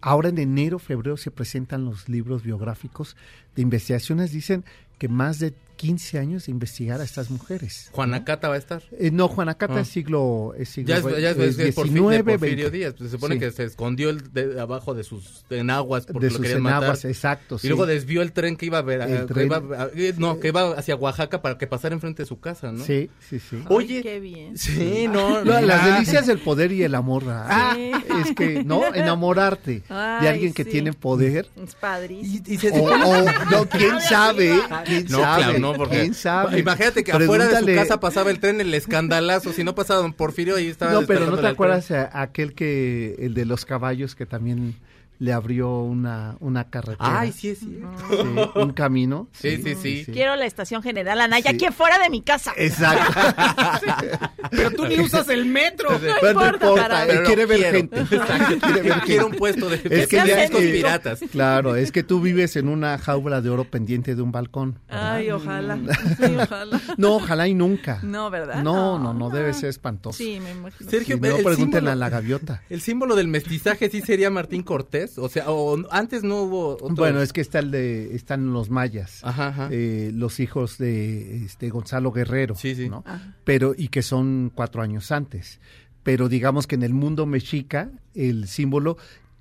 ahora en enero, febrero se presentan los libros biográficos de investigaciones. Dicen que más de 15 años de investigar a estas mujeres. Juanacata va a estar. Eh, no, Juanacata Ah. es siglo, es siglo Ya es, ya es, eh, es de Porfi- de 19, Porfirio 20. Díaz. Pues se supone Sí. que se escondió el de abajo de sus enaguas porque de lo sus querían enaguas, matar. exacto. Y sí. luego desvió el tren que iba a ver, El que tren. iba a- eh, no, que iba hacia Oaxaca para que pasara enfrente de su casa, ¿no? Sí, sí, sí. Ay, Oye, qué bien. Sí, no, No, (laughs) no, las ah, delicias del poder y el amor. Sí. Es que, ¿no? Enamorarte Ay, de alguien que tiene poder. Es padrísimo. Y, y se O, o, no, quién sabe, quién No, sabe, claro, no, porque quién sabe. imagínate que afuera de su casa pasaba el tren, el escandalazo, si no pasaba don Porfirio ahí estaba No, pero ¿no te acuerdas a- aquel que, el de los caballos que también le abrió una, una carretera. Ay, sí es cierto. sí, un camino. Sí, sí, sí. Quiero la estación General Anaya Sí. aquí fuera de mi casa. Exacto. (laughs) Pero tú ni usas el metro. Pero no importa, importa, para- él Pero quiere no ver gente. Exacto. Quiere ver Quiero gente. (laughs) un puesto de, Es que ya periódicos que- piratas. Claro, es que tú vives en una jaula de oro pendiente de un balcón. ¿verdad? Ay, ojalá. (laughs) Sí, ojalá. No, ojalá y nunca. No, ¿verdad? No, no, no debe ser espantoso. Sí, me imagino. Sergio, Sí, pero no el pregúntenle símbolo- a la gaviota. El símbolo del mestizaje sí sería Martín Cortés, o sea, o antes no hubo otro- Bueno, es que está el de, están los mayas, Ajá, ajá. eh, los hijos de este, Gonzalo Guerrero, Sí, sí. ¿no? Pero, y que son cuatro años antes. Pero digamos que en el mundo mexica, el símbolo,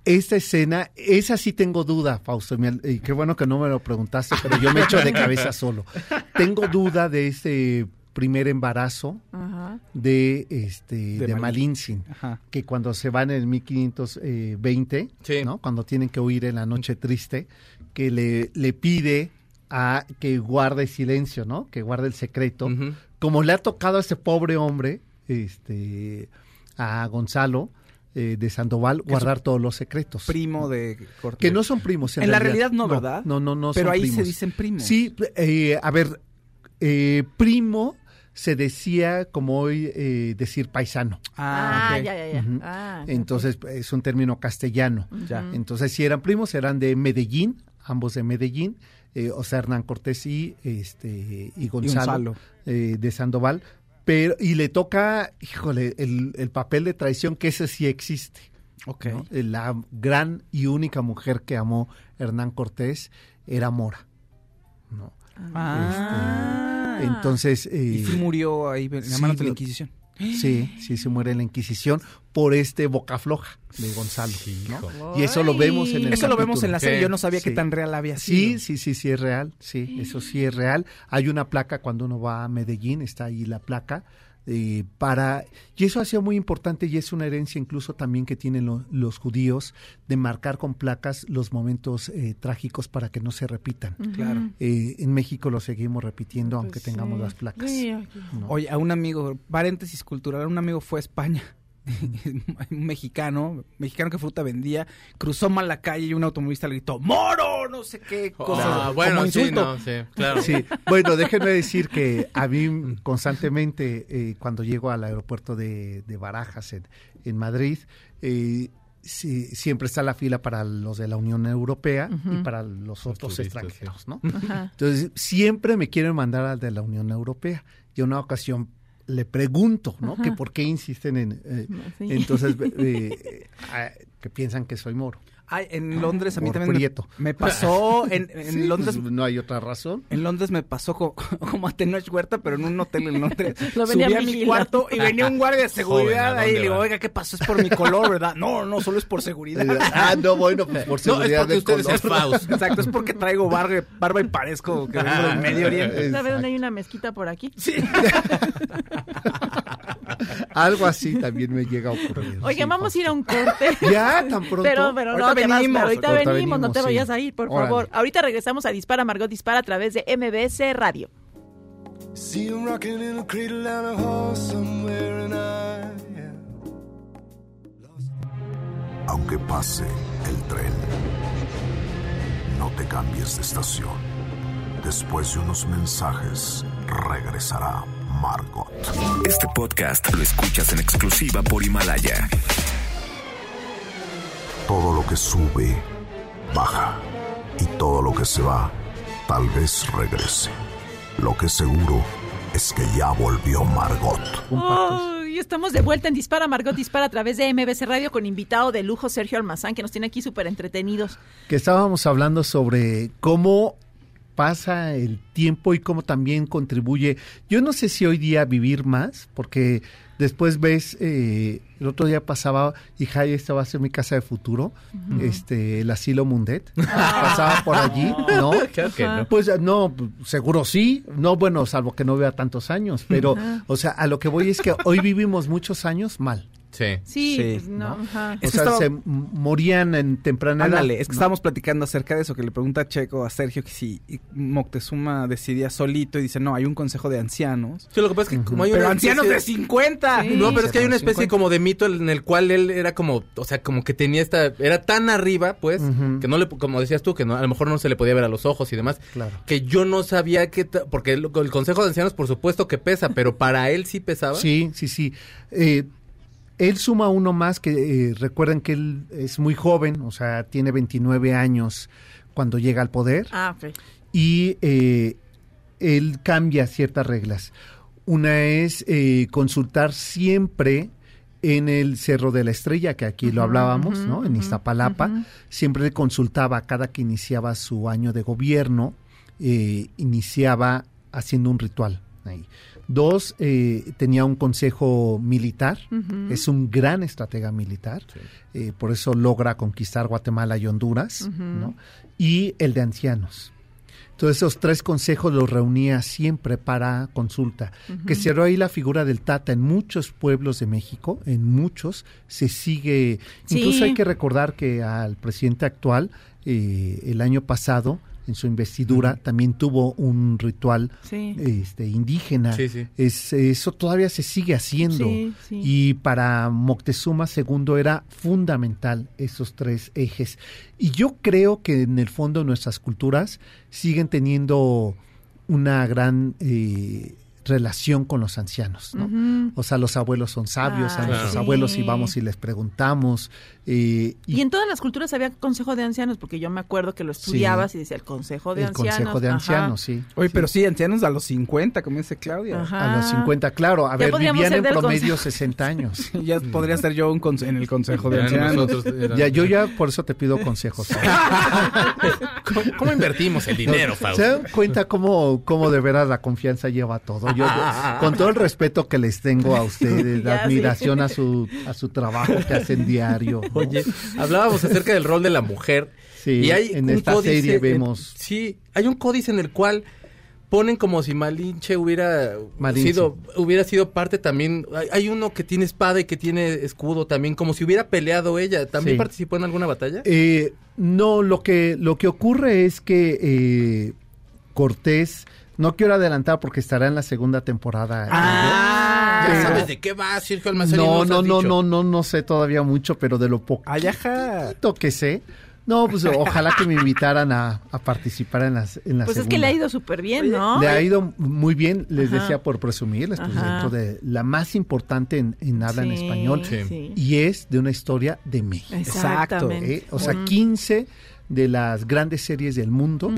esta escena, esa sí tengo duda, Fausto, y me- y qué bueno que no me lo preguntaste, pero yo me echo de cabeza (laughs) solo. Tengo duda de este primer embarazo Ajá. de este de, Malin- Malintzin, Ajá. que cuando se van en el 1520, Sí. ¿no? Cuando tienen que huir en la noche triste, que le, le pide a que guarde silencio, ¿no? Que guarde el secreto. Como le ha tocado a este pobre hombre, este, a Gonzalo eh, de Sandoval, guardar todos los secretos. Primo de Cortés. Que no son primos. En, En la realidad no, ¿verdad? No, no, no. Pero son ahí se dicen primos. Sí, eh, a ver, eh, primo se decía como hoy eh, decir paisano. Ah, ok. ya, ya, ya. Ah, Entonces es un término castellano. Ya. Entonces si eran primos eran de Medellín, ambos de Medellín, eh, o sea Hernán Cortés y este y Gonzalo, Gonzalo. eh, de Sandoval, pero y le toca, híjole, el, el papel de traición que ese sí existe. Ok. ¿no? La gran y única mujer que amó Hernán Cortés era Mora. ¿no? Ah. Entonces, eh, Y sí murió ahí en sí, manos de la Inquisición. Sí, sí se muere en la Inquisición por este boca floja de Gonzalo. ¿no? Hijo. Y eso lo vemos en el Eso lo vemos capítulo. en la serie. Sí. Yo no sabía qué Sí. tan real había sido. Sí, sí, sí, sí es real. Sí, eso sí es real. Hay una placa cuando uno va a Medellín, está ahí la placa. Eh, para y eso ha sido muy importante y es una herencia incluso también que tienen lo- los judíos de marcar con placas los momentos eh, trágicos para que no se repitan. Claro. Eh, en México lo seguimos repitiendo aunque Pues tengamos sí. las placas. Sí, aquí. ¿no? Oye, a un amigo, paréntesis cultural, un amigo fue a España. (laughs) un mexicano, mexicano que fruta vendía, cruzó mal la calle y un automovilista le gritó, ¡Moro! No sé qué cosa. Ah, bueno, como sí, insulto. no, sí, claro. Sí, bueno, déjenme decir que a mí constantemente eh, cuando llego al aeropuerto de, de Barajas en, en Madrid, eh, sí, siempre está la fila para los de la Unión Europea y para los otros turistas, extranjeros, ¿no? Ajá. Entonces, siempre me quieren mandar al de la Unión Europea. Y una ocasión le pregunto, ¿no? Que por qué insisten en... eh, Sí. Entonces, (laughs) eh, eh, que piensan que soy moro. Ay, en Londres a mí Por también me, prieto. me pasó, (laughs) en, en Sí, Londres pues, no hay otra razón. En Londres me pasó co- (laughs) como, a Tenoch Huerta, pero en un hotel en Londres. (laughs) Lo Subí a mi cuarto y venía un guardia de seguridad ¿a ahí y le digo, va? oiga, ¿qué pasó? Es por mi color, ¿verdad? No, no, solo es por seguridad. Ah, no, bueno, pues por No, es seguridad porque usted color. es Faust. Exacto, es porque traigo barba, barba y parezco que vengo del Medio Oriente. ¿Sabes dónde hay una mezquita por aquí? Sí. Algo así también me llega a ocurrir. Oye, sí, vamos a ir a un corte. ¿Ya? ¿Tan pronto? Pero, pero no venimos, ahorita, ahorita venimos, no te sí. vayas a ir, por Órale. favor. Ahorita regresamos a Dispara Margot Dispara a través de MBS Radio. See him rocking in a cradle and a horse somewhere, and I am. Aunque pase el tren, no te cambies de estación. Después de unos mensajes, regresará Margot. Este podcast lo escuchas en exclusiva por Himalaya. Todo lo que sube, baja. Y todo lo que se va, tal vez regrese. Lo que seguro es que ya volvió Margot. Ay, estamos de vuelta en Dispara Margot Dispara a través de MBS Radio con invitado de lujo Sergio Almazán que nos tiene aquí súper entretenidos. Que estábamos hablando sobre cómo pasa el tiempo y cómo también contribuye. Yo no sé si hoy día vivir más, porque después ves, eh, el otro día pasaba, y Jai, esta va a ser mi casa de futuro, este, el asilo Mundet, (laughs) pasaba por allí, ¿no? (laughs) Que no. Pues no, seguro sí, no, bueno, salvo que no vea tantos años, pero, o sea, a lo que voy es que hoy vivimos muchos años mal. Sí. Sí, Sí, pues, no, ¿no? ajá. Es o sea, estaba- se morían en temprana edad. Ándale, es que ¿no? estábamos platicando acerca de eso, que le pregunta a Checo, a Sergio, que si Moctezuma decidía solito y dice, no, hay un consejo de ancianos. Sí, lo que pasa es que como hay Pero ancianos de 50. Sí. No, pero es que hay una especie 50. como de mito en el cual él era como, o sea, como que tenía esta, era tan arriba, pues, que no le, como decías tú, que no, a lo mejor no se le podía ver a los ojos y demás, Claro. que yo no sabía que, porque el, el Consejo de Ancianos por supuesto que pesa, pero para él sí pesaba. Sí, sí, sí. Eh, él suma uno más que eh, recuerden que él es muy joven, o sea, tiene 29 años cuando llega al poder Ah, y eh, él cambia ciertas reglas. Una es eh, consultar siempre en el Cerro de la Estrella, que aquí lo hablábamos, ¿no? En Iztapalapa, siempre consultaba cada que iniciaba su año de gobierno, eh, iniciaba haciendo un ritual ahí. Dos, eh, tenía un consejo militar, es un gran estratega militar, eh, por eso logra conquistar Guatemala y Honduras, ¿no? Y el de ancianos. Entonces esos tres consejos los reunía siempre para consulta. Que cerró ahí la figura del Tata en muchos pueblos de México, en muchos se sigue. Incluso hay que recordar que al presidente actual eh, el año pasado en su investidura también tuvo un ritual Sí. este indígena. Sí, sí. Es, eso todavía se sigue haciendo. Y para Moctezuma II era fundamental esos tres ejes. Y yo creo que en el fondo nuestras culturas siguen teniendo una gran eh, relación con los ancianos, ¿no? O sea, los abuelos son sabios, a nuestros sí. abuelos y vamos y les preguntamos. eh, Y en todas las culturas había consejo de ancianos, porque yo me acuerdo que lo estudiabas y decía el consejo de el ancianos. consejo de ajá. ancianos, sí. Oye, Sí. pero sí, ancianos a los 50, como dice Claudia. Ajá. A los 50, claro. A Ya ver, vivían en promedio consejo. 60 años. (laughs) Ya podría ser yo un en el consejo de ancianos. Ya, yo ya por eso te pido consejos. (laughs) ¿Cómo, cómo invertimos el dinero, Fausto? ¿Se dan cuenta cómo, cómo de veras la confianza lleva todo? Yo, (laughs) con todo el respeto que les tengo a ustedes, (laughs) la admiración a su a su trabajo que hacen diario. ¿no? (laughs) Oye, hablábamos acerca del rol de la mujer. Sí, y hay en un esta códice serie en- vemos- sí, hay un códice en el cual ponen como si Malinche hubiera Malinche. sido hubiera sido parte también. Hay, hay uno que tiene espada y que tiene escudo también, como si hubiera peleado ella. ¿También Sí. participó en alguna batalla? Eh, no, lo que, lo que ocurre es que eh, Cortés, no quiero adelantar porque estará en la segunda temporada. Ah, ya pero- sabes de qué va, Sergio Almazán. y no, no, no, no, no, no sé todavía mucho, pero de lo poquito Ay, ajá. que sé. No, pues (laughs) ojalá que me invitaran a, a participar en las en la Pues es que le ha ido súper bien, ¿no? Le ha ido muy bien, les Ajá. decía por presumirles, pues dentro de la más importante en, en habla en español Sí. y es de una historia de México. Exactamente. ¿eh? O sea, 15 de las grandes series del mundo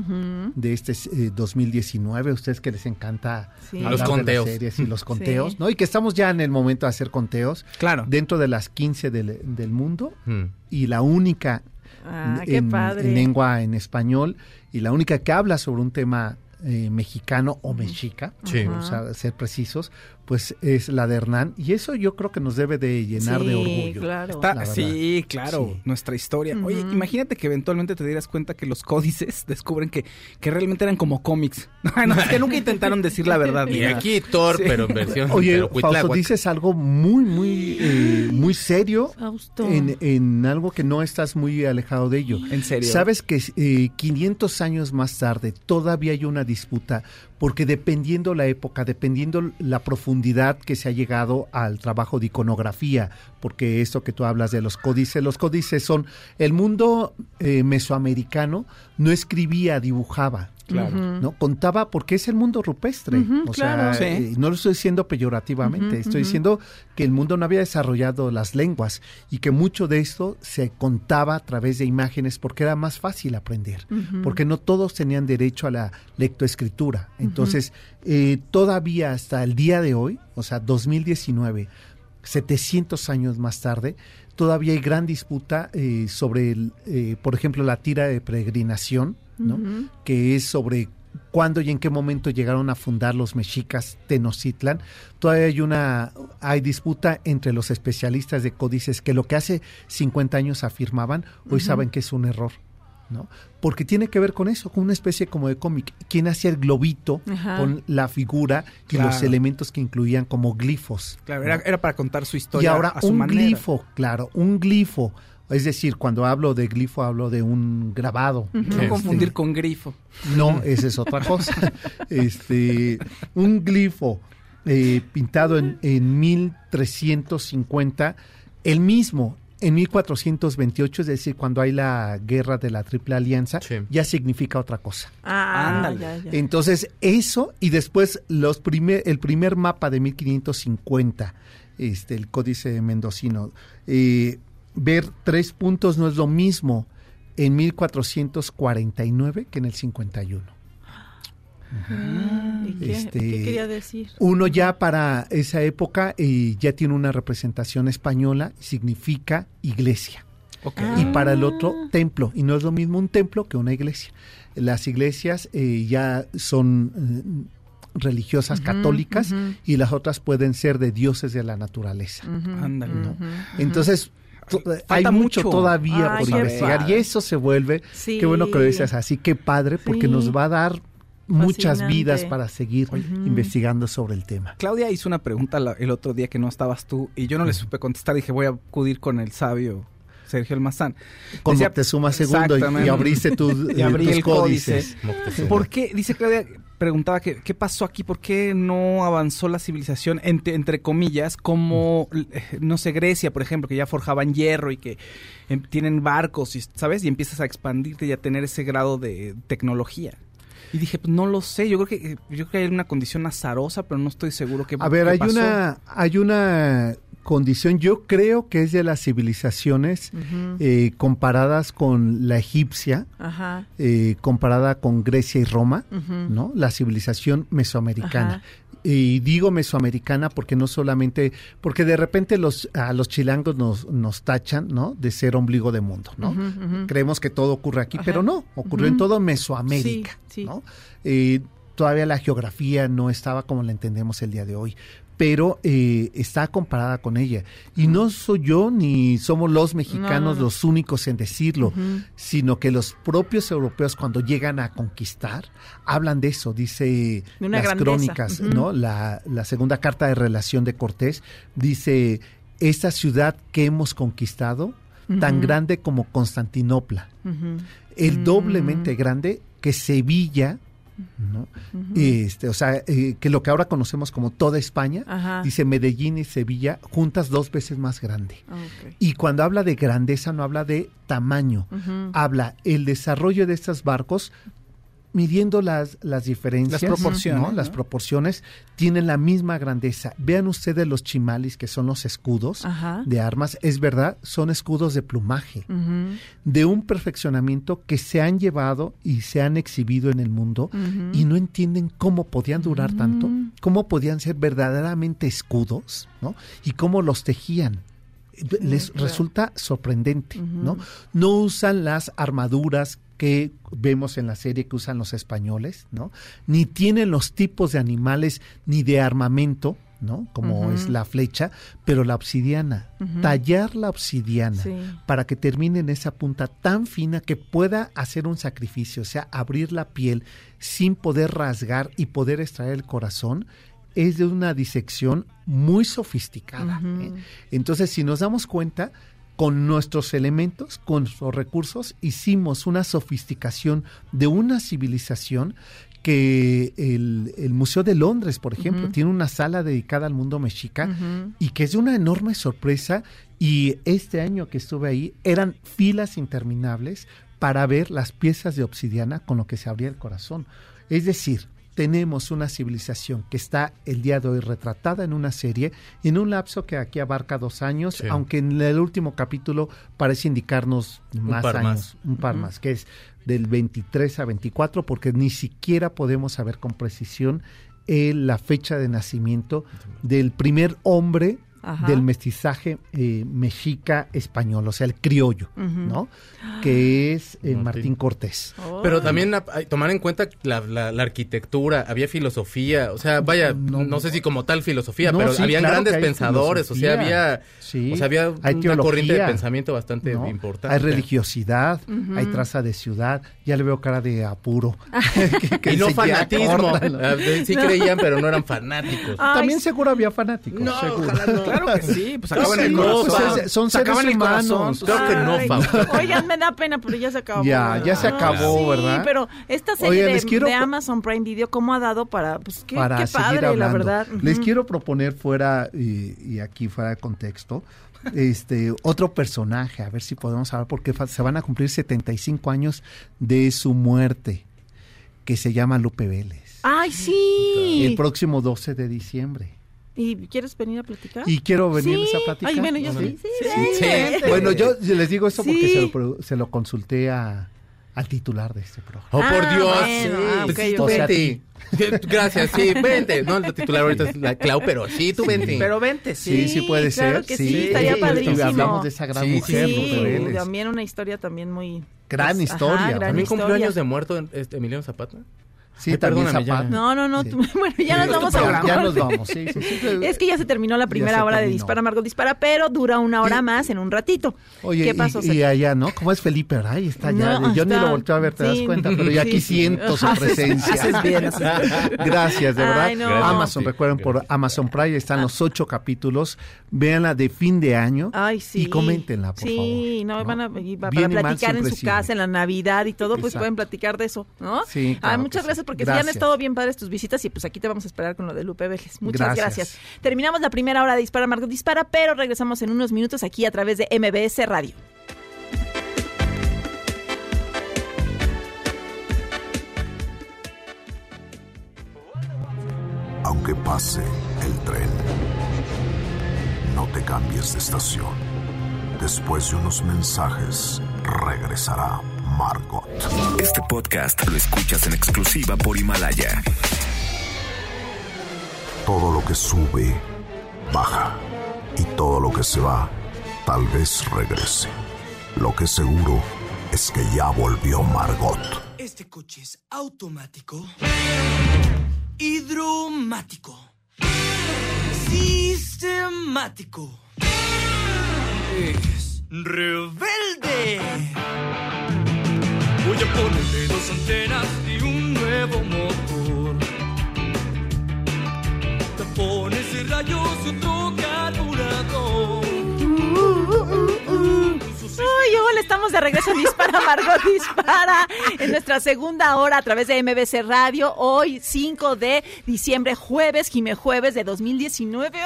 de este eh, 2019, ustedes que les encanta Sí. los de las conteos. series y los conteos, Sí. ¿no? Y que estamos ya en el momento de hacer conteos Claro. dentro de las 15 del, del mundo Mm. y la única Ah, qué en, padre. en lengua en español y la única que habla sobre un tema eh, mexicano o mexica, Sí. vamos a ser precisos, pues es la de Hernán y eso yo creo que nos debe de llenar de Sí, orgullo. claro. Está- sí, claro, Sí. nuestra historia. Oye, imagínate que eventualmente te dieras cuenta que los códices (laughs) descubren que, que realmente eran como cómics. (laughs) No, es que nunca intentaron decir la verdad. (laughs) Y nada. aquí Thor, Sí. pero en versión Oye, pero Fausto, dices algo muy, muy, eh, muy serio Fausto. en, en algo que no estás muy alejado de ello. En serio. Sabes que eh, 500 años más tarde todavía hay una disputa porque dependiendo la época, dependiendo la profundidad que se ha llegado al trabajo de iconografía, porque esto que tú hablas de los códices, los códices son el mundo eh, mesoamericano no escribía, dibujaba. Claro. ¿no? Contaba porque es el mundo rupestre. O claro. sea, Sí. eh, no lo estoy diciendo peyorativamente, estoy diciendo que el mundo no había desarrollado las lenguas y que mucho de esto se contaba a través de imágenes porque era más fácil aprender, porque no todos tenían derecho a la lectoescritura. Entonces, eh, todavía hasta el día de hoy, o sea, 2019, 700 años más tarde, todavía hay gran disputa eh, sobre, el, eh, por ejemplo, la tira de peregrinación, que es sobre cuándo y en qué momento llegaron a fundar los mexicas Tenochtitlan. Todavía hay una hay disputa entre los especialistas de códices que lo que hace 50 años afirmaban, hoy saben que es un error. ¿no? Porque tiene que ver con eso, con una especie como de cómic. ¿Quién hacía el globito Ajá. con la figura y Claro. los elementos que incluían como glifos? Claro, ¿no? era, era para contar su Y historia ahora a su un manera. glifo, claro, un glifo. Es decir, cuando hablo de glifo hablo de un grabado. No Este, confundir con grifo. No, esa es otra cosa. (laughs) Este, un glifo eh, pintado en, en 1350, el mismo en 1428, es decir, cuando hay la guerra de la Triple Alianza, Sí. ya significa otra cosa. Ah, Ándale. ya, ya. Entonces, eso y después los primer, el primer mapa de 1550, este, el Códice Mendocino. eh, ver tres puntos no es lo mismo en 1449 que en el 51. ¿Y qué, Este, qué quería decir? Uno ya para esa época eh, ya tiene una representación española, significa iglesia. Ok. Y para el otro, templo. Y no es lo mismo un templo que una iglesia. Las iglesias eh, ya son eh, religiosas católicas y las otras pueden ser de dioses de la naturaleza. Ándale. ¿no? Entonces, to- hay mucho, mucho. todavía Ay, por investigar padre. y eso se vuelve, Sí. qué bueno que lo dices así, qué padre, porque Sí. nos va a dar muchas Fascinante. vidas para seguir investigando sobre el tema. Claudia hizo una pregunta el otro día que no estabas tú y yo no le supe contestar. Dije, voy a acudir con el sabio Sergio Almazán. Como Decía- Tezuma segundo y, abriste tus, (laughs) Y abrí tus el códices. códice. ¿Por qué? Dice Claudia, preguntaba que, qué pasó aquí, por qué no avanzó la civilización, entre, entre comillas, como, eh, no sé, Grecia, por ejemplo, que ya forjaban hierro y que em, tienen barcos, y, ¿sabes? Y empiezas a expandirte y a tener ese grado de tecnología. Y dije, pues no lo sé, yo creo que, yo creo que hay una condición azarosa, pero no estoy seguro que A ver, qué hay pasó. una, hay una condición, yo creo que es de las civilizaciones eh, comparadas con la egipcia, Ajá. eh, comparada con Grecia y Roma. ¿no? La civilización mesoamericana. Ajá. Y digo mesoamericana porque no solamente, porque de repente los, a los chilangos nos, nos tachan, ¿no? De ser ombligo de mundo, ¿no? Creemos que todo ocurre aquí, Ajá. pero no, ocurrió en todo Mesoamérica, Sí, sí. ¿no? Eh, todavía la geografía no estaba como la entendemos el día de hoy, pero eh, está comparada con ella. Y no soy yo ni somos los mexicanos No, no, no. los únicos en decirlo, sino que los propios europeos cuando llegan a conquistar hablan de eso, dice De las grandeza. crónicas. ¿no? La, la segunda carta de relación de Cortés dice, esta ciudad que hemos conquistado, tan grande como Constantinopla, el Mm. doblemente grande que Sevilla, ¿no? este, o sea, eh, que lo que ahora conocemos como toda España, Ajá. dice Medellín y Sevilla juntas dos veces más grande. Ah. Y cuando habla de grandeza no habla de tamaño, habla el desarrollo de estos barcos midiendo las, las diferencias, Las proporciones, ¿no? las proporciones, tienen la misma grandeza. Vean ustedes los chimalis, que son los escudos Ajá. de armas, es verdad, son escudos de plumaje, de un perfeccionamiento que se han llevado y se han exhibido en el mundo y no entienden cómo podían durar tanto, cómo podían ser verdaderamente escudos, ¿no? Y cómo los tejían. Les resulta sorprendente. ¿no? No usan las armaduras que vemos en la serie que usan los españoles, ¿no? Ni tienen los tipos de animales ni de armamento, ¿no? Como es la flecha, pero la obsidiana, tallar la obsidiana Sí. para que termine en esa punta tan fina que pueda hacer un sacrificio, o sea, abrir la piel sin poder rasgar y poder extraer el corazón, es de una disección muy sofisticada. ¿eh? Entonces, si nos damos cuenta, con nuestros elementos, con nuestros recursos, hicimos una sofisticación de una civilización que el, el Museo de Londres, por ejemplo, tiene una sala dedicada al mundo mexica y que es de una enorme sorpresa. Y este año que estuve ahí, eran filas interminables para ver las piezas de obsidiana con lo que se abría el corazón. Es decir, tenemos una civilización que está el día de hoy retratada en una serie, en un lapso que aquí abarca dos años, Sí. aunque en el último capítulo parece indicarnos más años, más. un par más, que es del 23 a 24, porque ni siquiera podemos saber con precisión eh, la fecha de nacimiento del primer hombre Ajá. del mestizaje eh, mexica-español, o sea, el criollo, ¿no? Que es eh, Martín Cortés. Oh. Pero también a- hay- tomar en cuenta la, la- la arquitectura, había filosofía, o sea, vaya, no, sé si como tal filosofía, No, pero sí, habían claro grandes pensadores, o sea, había, Sí, o sea, había hay una teología, corriente de pensamiento bastante ¿no? importante. Hay religiosidad, hay traza de ciudad, ya le veo cara de apuro. (laughs) (laughs) Que- que y no fanatismo. Ah, Sí creían, pero no eran fanáticos. Ay, También seguro había fanáticos. No, seguro. ojalá no. Claro que sí, pues acaban el no, corazón. pues es- son Sacaban seres el corazón. humanos. Creo que no, Fausto. Oigan, me da pena, pero ya se acabó. Ya, ya se acabó, sí, ¿verdad? pero esta serie Oye, de, quiero Amazon Prime Video, ¿cómo ha dado para, pues, qué, para qué seguir padre, la verdad. Les quiero proponer fuera y, y aquí fuera de contexto este otro personaje, a ver si podemos hablar porque se van a cumplir 75 años de su muerte, que se llama Lupe Vélez. Ay, sí. El próximo 12 de diciembre. ¿Y quieres venir a platicar? Y quiero venirles Sí. a platicar. Ay, bueno, yo sí. Sí, Sí. Bueno, yo les digo esto porque Sí. se lo, pro- se lo consulté a, al titular de este programa. Oh, por Ah, Dios. ah, sí. Gracias, sí, vente. No, el titular ahorita es la Clau, pero sí, tú vente. Pero vente, sí. Sí, sí, puede claro ser. que sí, estaría Y padrísimo. hablamos de esa gran Sí, mujer, sí, también una historia también muy... Gran pues, historia. gran ¿También cumplió historia. años de muerto este, Emiliano Zapata? Sí, Ay, también perdóname, ya. No, no, no, Sí. tú- (laughs) bueno, ya nos Sí, vamos a Ya nos vamos, sí, sí, sí. (laughs) Es que ya se terminó la primera hora de. Dispara, Margot Dispara, pero dura una hora más en un ratito. Oye, ¿Qué pasó, y, allá, ¿no? ¿Cómo es Felipe? Ay, está allá. No, Yo ni lo volteo a ver, te das sí, cuenta, pero yo sí, aquí sí. siento su (laughs) presencia. haces bien, haces Gracias, de verdad. Ay, no. Amazon, Sí, recuerden, por. Amazon Prime están los ocho capítulos. Véanla de fin de año Ay, sí. y coméntenla, por sí, favor. no, ¿no? van a para platicar en su casa, en la Navidad y todo, pues pueden platicar de eso, ¿no? Sí, muchas gracias porque sí han Gracias. estado bien padres tus visitas y pues aquí te vamos a esperar con lo de Lupe Vélez. Muchas gracias. Gracias. Terminamos la primera hora de Dispara, Margot Dispara, pero regresamos en unos minutos aquí a través de MBS Radio. Aunque pase el tren, no te cambies de estación. Después de unos mensajes, regresará Margot. Este podcast lo escuchas en exclusiva por Himalaya. Todo lo que sube, baja. Y todo lo que se va, tal vez regrese. Lo que seguro es que ya volvió Margot. Este coche es automático, hidromático, sistemático. Es rebelde. Voy a ponerle dos antenas y un nuevo motor. Tapones de rayos y otro carburador. Ay, hola, estamos de regreso en Dispara, Margot Dispara, en nuestra segunda hora a través de MBC Radio, hoy 5 de diciembre, jueves, Jime Jueves de 2019. ¡Ay,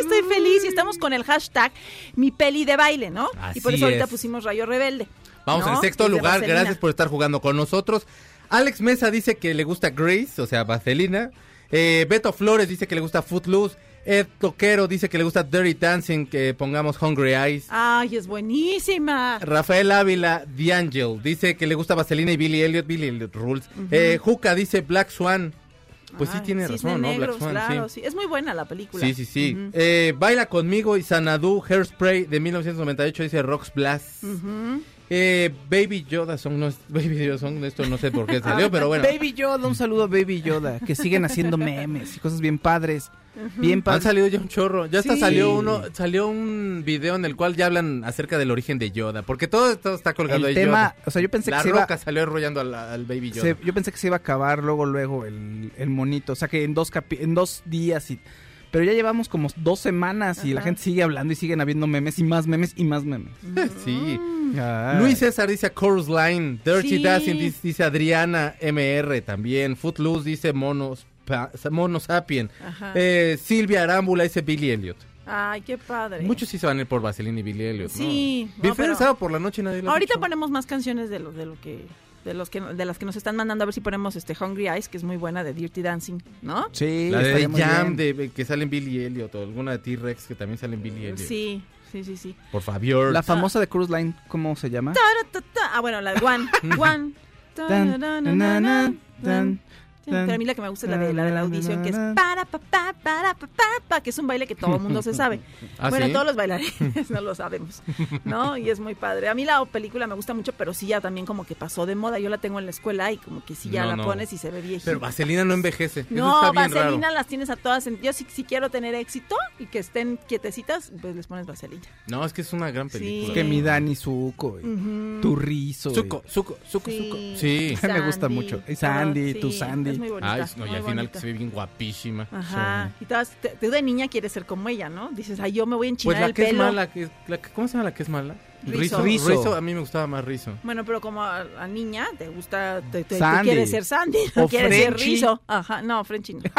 estoy feliz! Y estamos con el hashtag Mi Peli de Baile, ¿no? y por Así eso ahorita es. pusimos Rayo Rebelde. Vamos ¿no? en sexto lugar, gracias por estar jugando con nosotros. Alex Mesa dice que le gusta Grace, o sea, Vaselina. Eh, Beto Flores dice que le gusta Footloose. Ed Toquero dice que le gusta Dirty Dancing, que pongamos Hungry Eyes. Ay, es buenísima. Rafael Ávila, D'Angel, dice que le gusta Vaselina y Billy Elliot, Billy Elliot Rules. eh, Juca dice Black Swan. Pues sí tiene razón, ¿no? Negros, Black Swan, claro, sí. sí. Es muy buena la película. Sí, sí, sí. Eh, Baila conmigo y Sanadu Hairspray de 1998 dice Rocks Blast. Ujú. Eh, Baby Yoda Song, (laughs) no Baby Yoda Song, esto no sé por qué salió, pero bueno. Baby Yoda, un saludo a Baby Yoda, que siguen haciendo memes y cosas bien padres. Bien Han padres. salido ya un chorro. Ya hasta Sí. salió uno, salió un video en el cual ya hablan acerca del origen de Yoda, porque todo esto está colgando El de tema, Yoda. o sea, yo pensé La que se iba, roca salió enrollando al, al Baby Yoda. se- yo pensé que se iba a acabar luego, luego el, el monito, o sea, que en dos capi- en dos días y, pero ya llevamos como dos semanas y la gente sigue hablando y siguen habiendo memes y más memes y más memes. (laughs) sí. Ay. Luis César dice Chorus Line. Dirty Sí. Dancing dice, dice Adriana MR también. Footloose dice Monos, pa- Mono Sapien. Ajá. Eh, Silvia Arámbula dice Billy Elliot. Ay, qué padre. Muchos sí se van a ir por Vaseline y Billy Elliot. ¿no? Sí, no, pero- sábado por la noche nadie lo ha Ahorita ponemos más canciones de lo, de lo que de los que de las que nos están mandando a ver si ponemos este Hungry Eyes que es muy buena de Dirty Dancing, ¿no? Sí, La de Jam, de, que salen Billy Elliot, o alguna de T-Rex que también salen Billy Elliot. Sí, sí, sí, sí. Por favor. La famosa de Cruise Line, ¿cómo se llama? Ah, bueno, la de One, One. (laughs) Pero a mí la que me gusta es la de la, de la audición, que es para, pa, pa, para, pa, pa, pa, que es un baile que todo el mundo se sabe. (laughs) ¿Ah, bueno, sí? todos los bailarines (laughs) no lo sabemos, ¿no? Y es muy padre. A mí la película me gusta mucho, pero sí ya también como que pasó de moda. Yo la tengo en la escuela y como que sí ya No, la no. pones y se ve viejita. Pero Vaselina no envejece. Eso No, está bien vaselina raro. las tienes a todas. en- Yo si, si quiero tener éxito y que estén quietecitas, pues les pones vaselina. No, es que es una gran Sí. película. Que mi Dani Zuko, y tu rizo. Suco, suco, suco, Sí. suco. Sí. (laughs) Me gusta mucho. Y Sandy, Pero tu Sandy. Es muy bonita. Ay, no, y al final que se ve bien guapísima. Ajá. Y todas, te- tú de niña quieres ser como ella, ¿no? Dices, ay, yo me voy a enchinar Pues la el que pelo. es mala, que la que- ¿cómo se llama la que es mala? Rizzo. Rizzo. a mí me gustaba más Rizo. Bueno, pero como a, a niña te gusta, te, quieres ser Sandy, no O quieres ser. Rizzo. Ajá, no, Frenchy no. (laughs) no,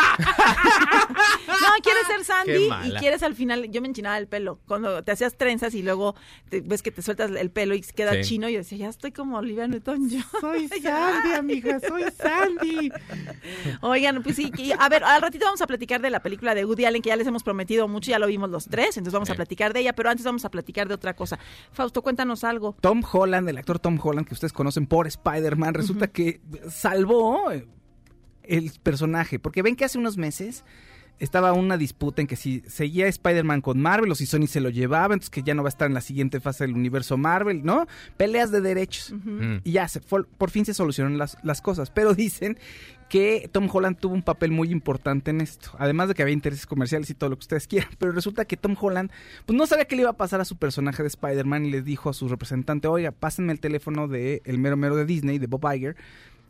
quieres ser Sandy y quieres al final, yo me enchinaba el pelo, cuando te hacías trenzas y luego te- ves que te sueltas el pelo y queda Sí. chino, y yo decía, ya estoy como Olivia Newton-John. Soy (laughs) Sandy, amiga, soy Sandy. Oigan, pues sí, y- a ver, al ratito vamos a platicar de la película de Woody Allen, que ya les hemos prometido mucho, ya lo vimos los tres, entonces vamos a platicar de ella, pero antes vamos a platicar de otra cosa. Fausto, cuéntanos algo. Tom Holland, el actor Tom Holland, que ustedes conocen por Spider-Man, resulta que salvó el personaje. Porque ven que hace unos meses estaba una disputa en que si seguía Spider-Man con Marvel o si Sony se lo llevaba, entonces que ya no va a estar en la siguiente fase del universo Marvel, ¿no? Peleas de derechos. Mm. Y ya, se, fue- por fin se solucionaron las, las cosas. Pero (laughs) dicen que Tom Holland tuvo un papel muy importante en esto. Además de que había intereses comerciales y todo lo que ustedes quieran. Pero resulta que Tom Holland, pues no sabía qué le iba a pasar a su personaje de Spider-Man y les dijo a su representante, oiga, pásenme el teléfono de el mero mero de Disney, de Bob Iger,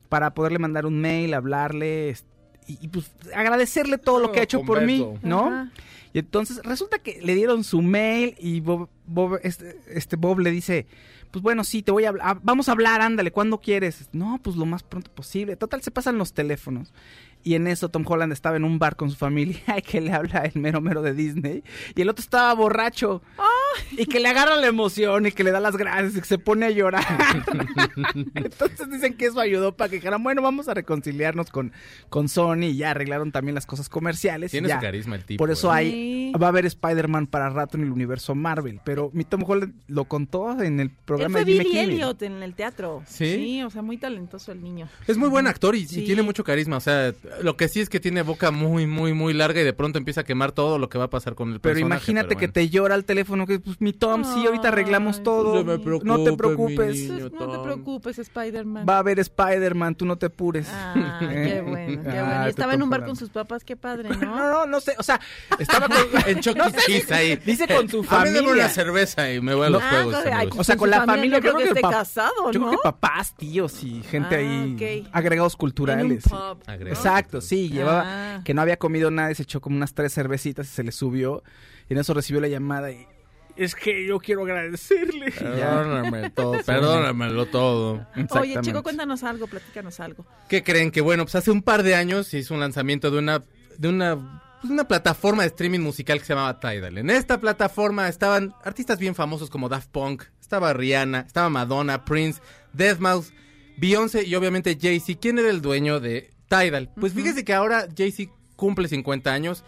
para poderle mandar un mail, hablarle est- y, y, pues agradecerle todo lo que ha hecho por mí. ¿no? Ajá. Y entonces resulta que le dieron su mail y Bob, Bob- este, este Bob le dice, pues bueno, sí, te voy a hablar, vamos a hablar, ándale, ¿cuándo quieres? No, pues lo más pronto posible. Total, se pasan los teléfonos. Y en eso Tom Holland estaba en un bar con su familia (laughs) y que le habla el mero mero de Disney. Y el otro estaba borracho. Y que le agarra la emoción y que le da las gracias y que se pone a llorar. (laughs) Entonces dicen que eso ayudó para que dijeran, bueno, vamos a reconciliarnos con, con Sony y ya arreglaron también las cosas comerciales. y Tiene ya. su carisma el tipo. Por eso ¿eh? hay, Sí. va a haber Spider-Man para rato en el universo Marvel. Pero mi Tom Holland lo contó en el Él programa fue de Jimmy Billy. Elliot en el teatro. ¿Sí? o sea, muy talentoso el niño. Es muy buen actor y, y Sí. tiene mucho carisma. O sea, lo que sí es que tiene boca muy, muy, muy larga y de pronto empieza a quemar todo lo que va a pasar con el Pero personaje. imagínate pero que bueno. te llora el teléfono, que pues mi Tom, sí, ahorita arreglamos Ay, todo. no me preocupes, no te preocupes. niño. Pues, no te preocupes, Spider-Man. Va a haber Spider-Man, tú no te apures. Ah, (laughs) qué bueno, qué bueno. Ah, Y estaba en un bar con sus papás, qué padre, No, ¿no? (laughs) no, no sé, o sea, estaba con, (laughs) En Chuck E. Cheese ahí. Dice con su A familia. una cerveza y me voy a los Ah, juegos. con- ay, amigos. O sea, Con la familia, familia, no creo que el esté casado, Yo ¿no? creo que papás, tíos y gente Ah, ahí ok. agregados En un culturales. Exacto, sí, llevaba Ah. que no había comido nada y se echó como unas tres cervecitas y se le subió y en eso recibió la llamada y es que yo quiero agradecerle. Perdóname todo, perdónamelo todo. Oye, chico, cuéntanos algo, platícanos algo. ¿Qué creen? Que bueno, pues hace un par de años se hizo un lanzamiento de una, de una, pues una plataforma de streaming musical que se llamaba Tidal. En esta plataforma estaban artistas bien famosos como Daft Punk, estaba Rihanna, estaba Madonna, Prince, Deathmouse, Beyoncé y obviamente Jay-Z. ¿Quién era el dueño de Tidal? Pues fíjese que ahora Jay-Z cumple 50 años.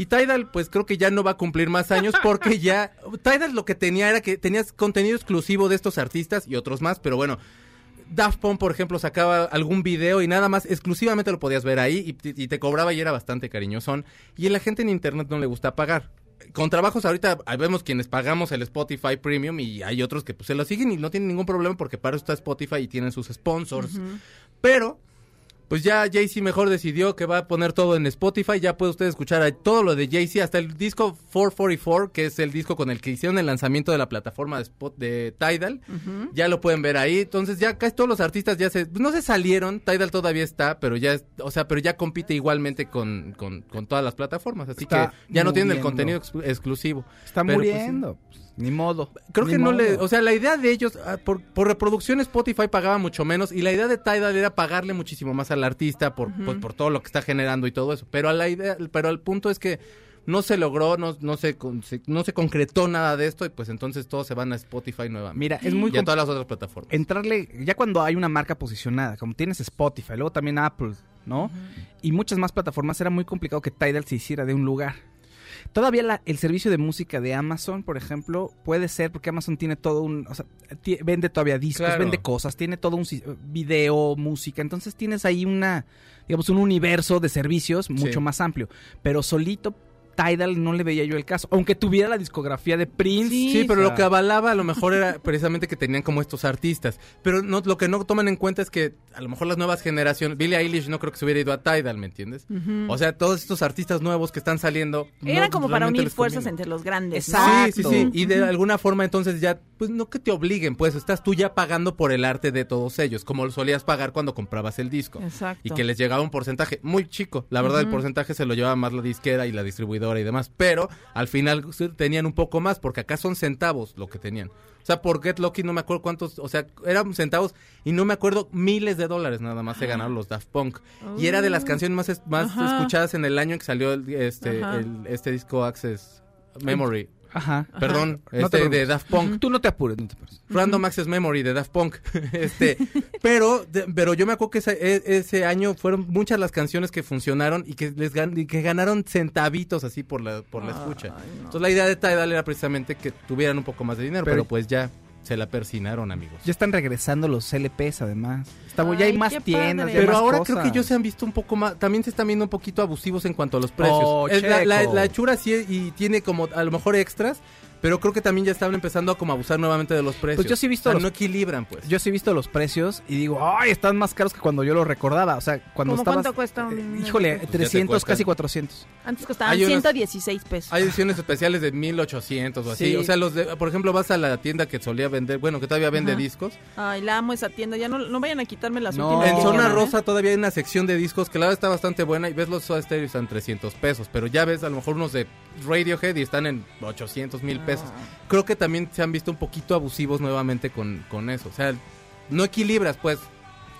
Y Tidal, pues creo que ya no va a cumplir más años porque ya. Tidal lo que tenía era que tenías contenido exclusivo de estos artistas y otros más, pero bueno, Daft Punk, por ejemplo, sacaba algún video y nada más exclusivamente lo podías ver ahí y, y te cobraba y era bastante cariñosón. Y a la gente en internet no le gusta pagar. Con trabajos ahorita vemos quienes pagamos el Spotify Premium y hay otros que pues se lo siguen y no tienen ningún problema porque para eso está Spotify y tienen sus sponsors. Pero pues ya Jay-Z mejor decidió que va a poner todo en Spotify. Ya puede usted escuchar todo lo de Jay-Z, hasta el disco 444, que es el disco con el que hicieron el lanzamiento de la plataforma de, Spot, de Tidal. Ya lo pueden ver ahí. Entonces ya casi todos los artistas ya se... No se salieron, Tidal todavía está, pero ya, o sea, pero ya compite igualmente con, con, con todas las plataformas. Así Está que ya no tienen el contenido ex- exclusivo. Está Pero, pues, muriendo. pues, ni modo. Creo Ni que no le, o sea, la idea de ellos, ah, por, por reproducción Spotify pagaba mucho menos y la idea de Tidal era pagarle muchísimo más al artista por, pues, por todo lo que está generando y todo eso. Pero a la idea, pero el punto es que no se logró, no, no se, no se concretó nada de esto y pues entonces todos se van a Spotify nuevamente. Mira, es muy y a todas las otras plataformas. entrarle, ya cuando hay una marca posicionada, como tienes Spotify, luego también Apple, ¿no? Y muchas más plataformas, era muy complicado que Tidal se hiciera de un lugar. Todavía la- el servicio de música de Amazon, por ejemplo, puede ser porque Amazon tiene todo un, o sea, vende todavía discos, Claro. vende cosas, tiene todo un video, música, entonces tienes ahí una, digamos, un universo de servicios mucho Sí. más amplio, pero solito Tidal no le veía yo el caso, aunque tuviera la discografía de Prince. Sí, pero o lo que avalaba a lo mejor era precisamente que tenían como estos artistas. Pero no, lo que no toman en cuenta es que a lo mejor las nuevas generaciones, Billie Eilish no creo que se hubiera ido a Tidal, ¿me entiendes? O sea, todos estos artistas nuevos que están saliendo. Era no como para unir fuerzas conviene. entre los grandes. ¿no? Exacto. Sí, sí, sí. Y de alguna forma entonces ya, pues no que te obliguen, pues estás tú ya pagando por el arte de todos ellos, como lo solías pagar cuando comprabas el disco. Exacto. Y que les llegaba un porcentaje muy chico. La verdad, el porcentaje se lo llevaba más la disquera y la distribuidora y demás. Pero al final tenían un poco más, porque acá son centavos lo que tenían. O sea, por Get Lucky no me acuerdo cuántos, o sea, eran centavos y no me acuerdo miles de dólares nada más se ganaron los Daft Punk. Y era de las canciones más, es- más Ajá. escuchadas en el año en que salió el- este, el- este disco Access Memory. Ajá. Perdón, No te este de. Daft Punk. Tú no te apures, no te apures. Random Access Memory de Daft Punk. (laughs) este, pero, de- pero yo me acuerdo que ese, e- ese año fueron muchas las canciones que funcionaron y que les gan- y que ganaron centavitos así por la, por la escucha. Entonces la idea de Tidal era precisamente que tuvieran un poco más de dinero, pero, Pero- pues ya se la persinaron, amigos. Ya están regresando los LPs además. Está, ya hay Ay, más tiendas, ya Pero más ahora cosas. creo que ellos se han visto un poco más, también se están viendo un poquito abusivos en cuanto a los precios. Oh, Es la, la, la hechura sí y tiene como a lo mejor extras, pero creo que también ya estaban empezando a como abusar nuevamente de los precios. Pues yo sí he visto O sea, los- no equilibran, pues. Yo sí he visto los precios y digo, ay, están más caros que cuando yo los recordaba. O sea, cuando ¿Cómo estabas... cuánto cuesta un- eh, híjole, te 300, cuestan. casi 400. Antes costaban Hay unos- 116 pesos. Hay ediciones especiales de 1800 o así. Sí. O sea, los de, por ejemplo, vas a la tienda que solía vender, bueno, que todavía vende Ajá. discos. Ay, la amo esa tienda. Ya no, no vayan a quitarme las No. últimas. En zona ¿eh? rosa todavía hay una sección de discos que la verdad está bastante buena y ves los Soda Stereo y están 300 pesos, pero ya ves a lo mejor unos de Radiohead y están en 800 mil pesos. Creo que también se han visto un poquito abusivos nuevamente con, con eso. O sea, no equilibras, pues,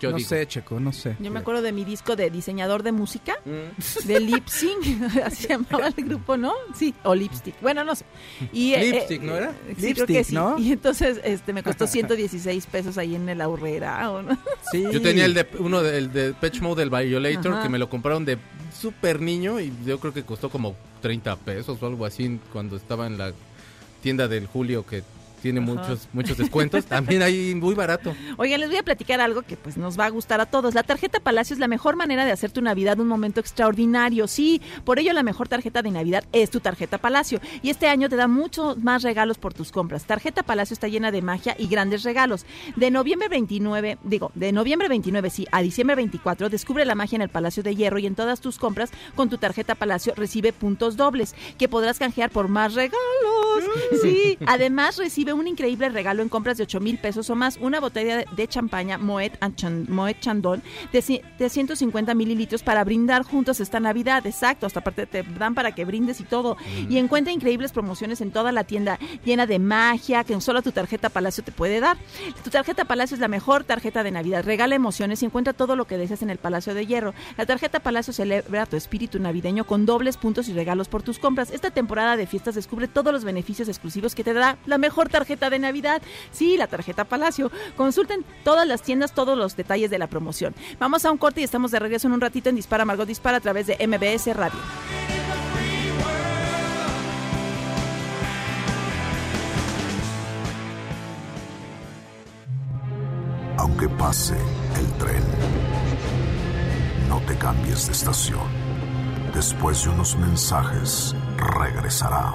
yo no digo. sé, Checo, no sé. Yo me acuerdo de mi disco de diseñador de música, Mm. (laughs) de Lip Sync, (laughs) así se llamaba el grupo, ¿no? Sí, o Lipstick, bueno, no sé. Y, eh, Lipstick, eh, ¿no era? Sí, creo Lipstick, que sí. ¿no? Y entonces este, me costó 116 pesos ahí en el Aurrera. ¿o no? Sí. Yo tenía el de uno del de Patch Mode del Violator Ajá. que me lo compraron de súper niño y yo creo que costó como 30 pesos o algo así cuando estaba en la tienda del Julio que tiene Ajá. muchos muchos descuentos. También ahí muy barato. (laughs) Oigan, les voy a platicar algo que pues nos va a gustar a todos. La tarjeta Palacio es la mejor manera de hacer tu Navidad un momento extraordinario. Sí, por ello la mejor tarjeta de Navidad es tu tarjeta Palacio. Y este año te da muchos más regalos por tus compras. Tarjeta Palacio está llena de magia y grandes regalos. De noviembre 29, digo, de noviembre 29, sí, a diciembre 24, descubre la magia en el Palacio de Hierro y en todas tus compras con tu tarjeta Palacio recibe puntos dobles que podrás canjear por más regalos. Sí, además recibe un increíble regalo en compras de 8 mil pesos o más, una botella de, champaña Moet, Chan- Moet Chandon de, de 150 mililitros para brindar juntos esta Navidad. Exacto, hasta aparte te dan para que brindes y todo. Y encuentra increíbles promociones en toda la tienda llena de magia que solo tu tarjeta Palacio te puede dar. Tu tarjeta Palacio es la mejor tarjeta de Navidad. Regala emociones y encuentra todo lo que deseas en el Palacio de Hierro. La tarjeta Palacio celebra tu espíritu navideño con dobles puntos y regalos por tus compras. Esta temporada de fiestas descubre todos los beneficios exclusivos que te da la mejor tarjeta de Navidad. Sí, la tarjeta Palacio. Consulten todas las tiendas, todos los detalles de la promoción. Vamos a un corte y estamos de regreso en un ratito en Dispara Margot Dispara a través de MBS Radio. Aunque pase el tren, no te cambies de estación. Después de unos mensajes, regresará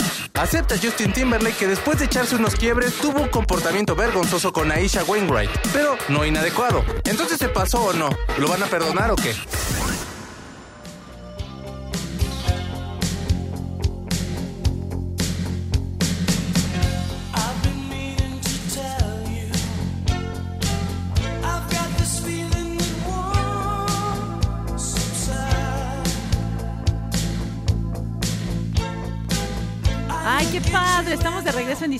Acepta Justin Timberlake que después de echarse unos quiebres tuvo un comportamiento vergonzoso con Aisha Wainwright, pero no inadecuado. Entonces se pasó o no? ¿Lo van a perdonar o qué?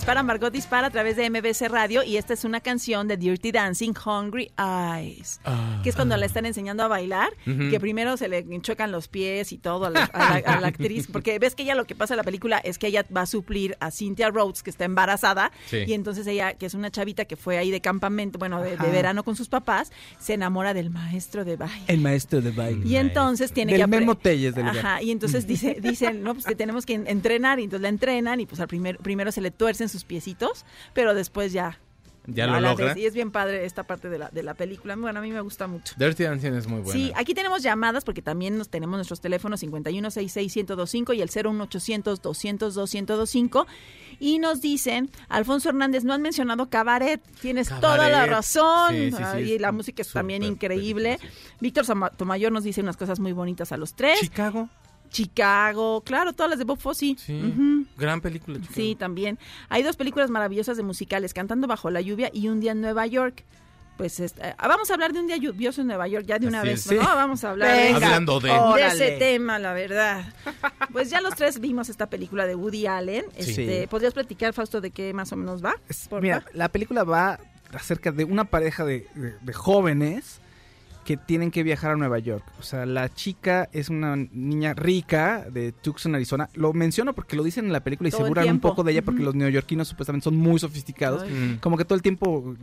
Dispara, Margot Dispara a través de MBC Radio y esta es una canción de Dirty Dancing, Hungry Eyes, que es cuando la están enseñando a bailar, que primero se le chocan los pies y todo a la, a la- a la actriz, (laughs) porque ves que ella lo que pasa en la película es que ella va a suplir a Cynthia Rhodes, que está embarazada, Sí. y entonces ella, que es una chavita que fue ahí de campamento, bueno, de, verano con sus papás, se enamora del maestro de baile. El maestro de baile. Y entonces tiene Del que Memo Telles del. Ajá, y entonces (laughs) dice, dicen, no, pues que tenemos que en- entrenar, y entonces la entrenan, y pues al primer, primero se le tuercen sus piecitos, pero después ya. Ya lo logra. Y es bien padre esta parte de la, de la película. Bueno, a mí me gusta mucho. Dirty Dancing es muy buena. Sí, aquí tenemos llamadas porque también nos tenemos nuestros teléfonos 5166-1025 y el 01800-200-205. Y nos dicen, Alfonso Hernández, no han mencionado Cabaret. Tienes toda la razón. Sí, sí, sí, Ay, y la música es también increíble. Víctor Tomayor nos dice unas cosas muy bonitas a los tres. Chicago. Chicago, claro, todas las de Bob Fosse. Sí. Gran película. Chicago. Sí, también. Hay dos películas maravillosas de musicales, Cantando bajo la lluvia y Un día en Nueva York. Pues este, ah, vamos a hablar de un día lluvioso en Nueva York ya de una Así vez, es. ¿no? Sí. Vamos a hablar Venga. de, Hablando de- ese tema, la verdad. Pues ya los tres vimos esta película de Woody Allen. Sí. Este, ¿Podrías platicar, Fausto, de qué más o menos va? Es- mira, la película va acerca de una pareja de, de- de jóvenes que tienen que viajar a Nueva York. O sea, la chica es una niña rica de Tucson, Arizona. Lo menciono porque lo dicen en la película y Todo se burlan un poco de ella porque los neoyorquinos supuestamente son muy sofisticados. Mm. Como que todo el tiempo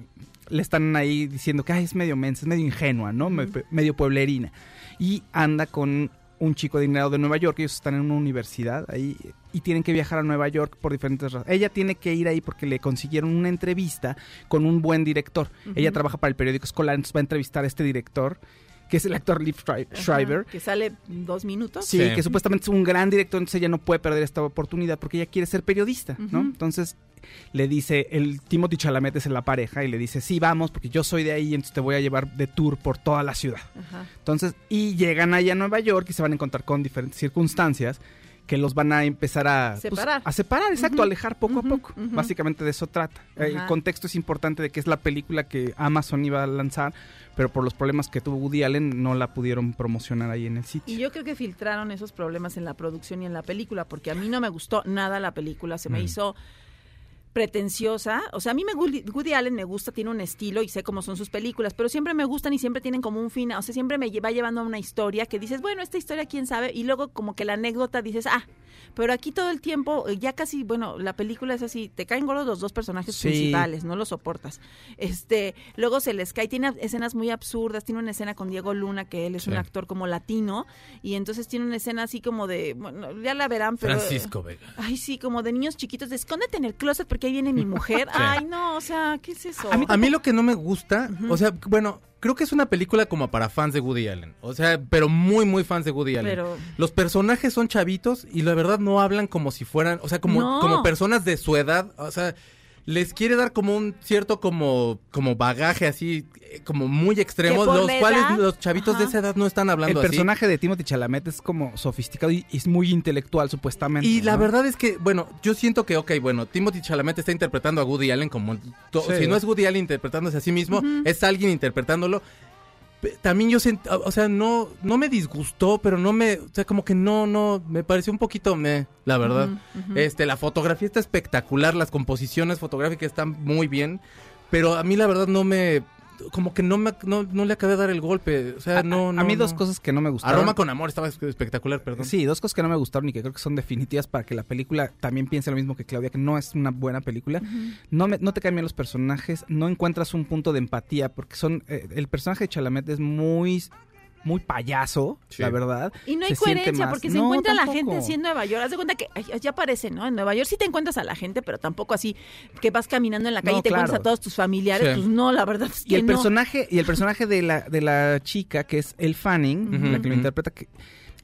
le están ahí diciendo que "Ay, es medio mensa, es medio ingenua, ¿no? Me- medio pueblerina. Y anda con un chico adinerado de Nueva York, ellos están en una universidad ahí y tienen que viajar a Nueva York por diferentes razones. Ella tiene que ir ahí porque le consiguieron una entrevista con un buen director. Ella trabaja para el periódico escolar, entonces va a entrevistar a este director, que es el actor Liv Ajá, Shriver. Que sale dos minutos. Sí, Sí. que supuestamente es un gran director, entonces ella no puede perder esta oportunidad porque ella quiere ser periodista, ¿no? Entonces le dice, el Timothy Chalamet es la pareja y le dice, sí, vamos, porque yo soy de ahí, entonces te voy a llevar de tour por toda la ciudad. Ajá. Entonces, y llegan allá a Nueva York y se van a encontrar con diferentes circunstancias que los van a empezar a pues, Separar. a separar, exacto, a alejar poco a poco. ujú. Básicamente de eso trata. El contexto es importante de que es la película que Amazon iba a lanzar, pero por los problemas que tuvo Woody Allen no la pudieron promocionar ahí en el sitio. Y yo creo que filtraron esos problemas en la producción y en la película, porque a mí no me gustó nada la película, se me Mm. hizo pretenciosa. O sea, a mí me Woody, Woody Allen me gusta, tiene un estilo y sé cómo son sus películas, pero siempre me gustan y siempre tienen como un fin, o sea, siempre me va llevando a una historia que dices, bueno, esta historia quién sabe, y luego como que la anécdota dices, ah, pero aquí todo el tiempo, eh, ya casi, bueno, la película es así, te caen gordos los dos personajes Sí. principales, no los soportas. Este, luego se les cae, tiene escenas muy absurdas, tiene una escena con Diego Luna, que él es un actor como latino, y entonces tiene una escena así como de, bueno, ya la verán, pero... Francisco Vega. Ay, sí, como de niños chiquitos, de escóndete en el closet porque ahí viene mi (laughs) mujer. Ay, no, o sea, ¿qué es eso? A mí lo que no me gusta, o sea, bueno, creo que es una película como para fans de Woody Allen. O sea, pero muy, muy fans de Woody Allen. Pero- Los personajes son chavitos y la verdad no hablan como si fueran, o sea, como, No. como personas de su edad. O sea, les quiere dar como un cierto como, como bagaje así, eh, como muy extremo, los cuales edad, los chavitos de esa edad no están El hablando así. personaje de Timothy Chalamet es como sofisticado y es muy intelectual supuestamente. Y la verdad es que, bueno, yo siento que, ok, bueno, Timothy Chalamet está interpretando a Woody Allen como... Sí. Si no es Woody Allen interpretándose a sí mismo, es alguien interpretándolo. También yo sent- o sea, no, no me disgustó, pero no me, o sea, como que no, no, me pareció un poquito me, la verdad. Este, la fotografía está espectacular, las composiciones fotográficas están muy bien, pero a mí la verdad no me, como que no me, no, no le acabé de dar el golpe, o sea, A- no, a, no. mí dos no. cosas que no me gustaron. Roma con amor estaba espectacular, perdón. Sí, dos cosas que no me gustaron y que creo que son definitivas para que la película también piense lo mismo que Claudia, que no es una buena película. no, me- no te cambian los personajes, no encuentras un punto de empatía, porque son eh, el personaje de Chalamet es muy muy payaso, Sí. la verdad. Y no hay Se coherencia más- porque se No, encuentra la gente así en Nueva York. Haz de cuenta que ay, ya aparece, ¿no? En Nueva York sí te encuentras a la gente, pero tampoco así que vas caminando en la calle No, y te encuentras a todos tus familiares. Sí. Pues no, la verdad es que Y el no. personaje, y el personaje de la, de la chica, que es El Fanning, la que lo interpreta, que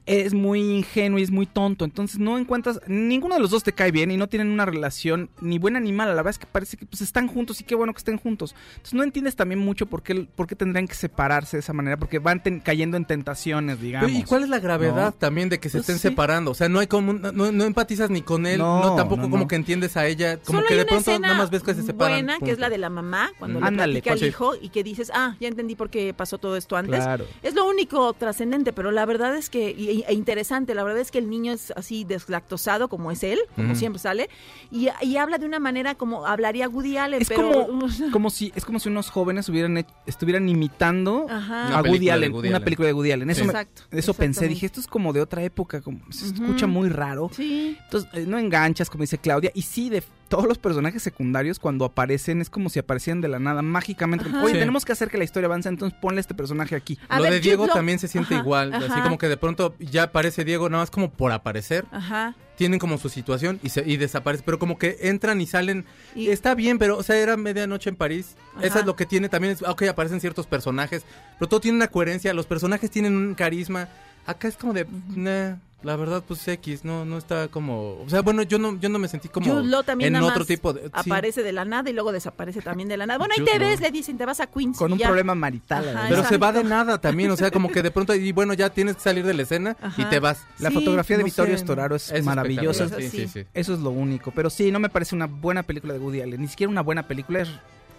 es muy ingenuo y es muy tonto. Entonces no encuentras, ninguno de los dos te cae bien y no tienen una relación ni buena ni mala. La verdad es que parece que pues están juntos y qué bueno que estén juntos. Entonces no entiendes también mucho por qué, por qué tendrían que separarse de esa manera, porque van ten- cayendo en tentaciones, digamos. Pero, ¿Y cuál es la gravedad No. también de que se Pues estén sí. separando? O sea, no hay como no, no empatizas ni con él, no, No, tampoco no, como no. que entiendes a ella, como Solo que hay de una pronto escena nada más ves que se separan. buena, que es la de la mamá, cuando Mm. le Ándale, platica al sí. hijo y que dices, ah, ya entendí por qué pasó todo esto antes. Claro. Es lo único trascendente, pero la verdad es que, y, e- interesante. La verdad es que el niño es así deslactosado como es él, como siempre sale, y, y habla de una manera como hablaría Woody Allen, Es pero como, como si es como si unos jóvenes hubieran hecho- estuvieran imitando Ajá. A Woody Allen, Woody una Allen. película de Woody Allen. Eso, Sí. me- Exacto, eso pensé, dije, esto es como de otra época, como se escucha muy raro. Sí. Entonces, eh, no enganchas, como dice Claudia. Y sí, de todos los personajes secundarios, cuando aparecen, es como si aparecieran de la nada, mágicamente. Ajá. Oye, Sí. tenemos que hacer que la historia avance, entonces ponle este personaje aquí. A lo ver, de Diego también se siente Ajá, igual, así como que de pronto ya aparece Diego nada más como por aparecer, Ajá. tienen como su situación y, se, y desaparece, pero como que entran y salen, Y- está bien, pero o sea, era medianoche en París, Ajá. eso es lo que tiene también, es, ok, aparecen ciertos personajes, pero todo tiene una coherencia, los personajes tienen un carisma, acá es como de, nah, la verdad pues X, no, no está como, o sea, bueno, yo no, yo no me sentí como Jude Law también en nada otro más tipo de... sí. aparece de la nada y luego desaparece también de la nada. Bueno, ahí Jude te Law. ese, le dicen, te vas a Queens. Con y un ya. problema marital. Ajá. Pero se va de nada también, o sea, como que de pronto, y bueno, ya tienes que salir de la escena y te vas. La Sí, fotografía de no Vittorio sé, Storaro es, es maravillosa. espectacular, Sí, Sí, sí, sí. Eso es lo único. Pero sí, no me parece una buena película de Woody Allen. Ni siquiera una buena película. Es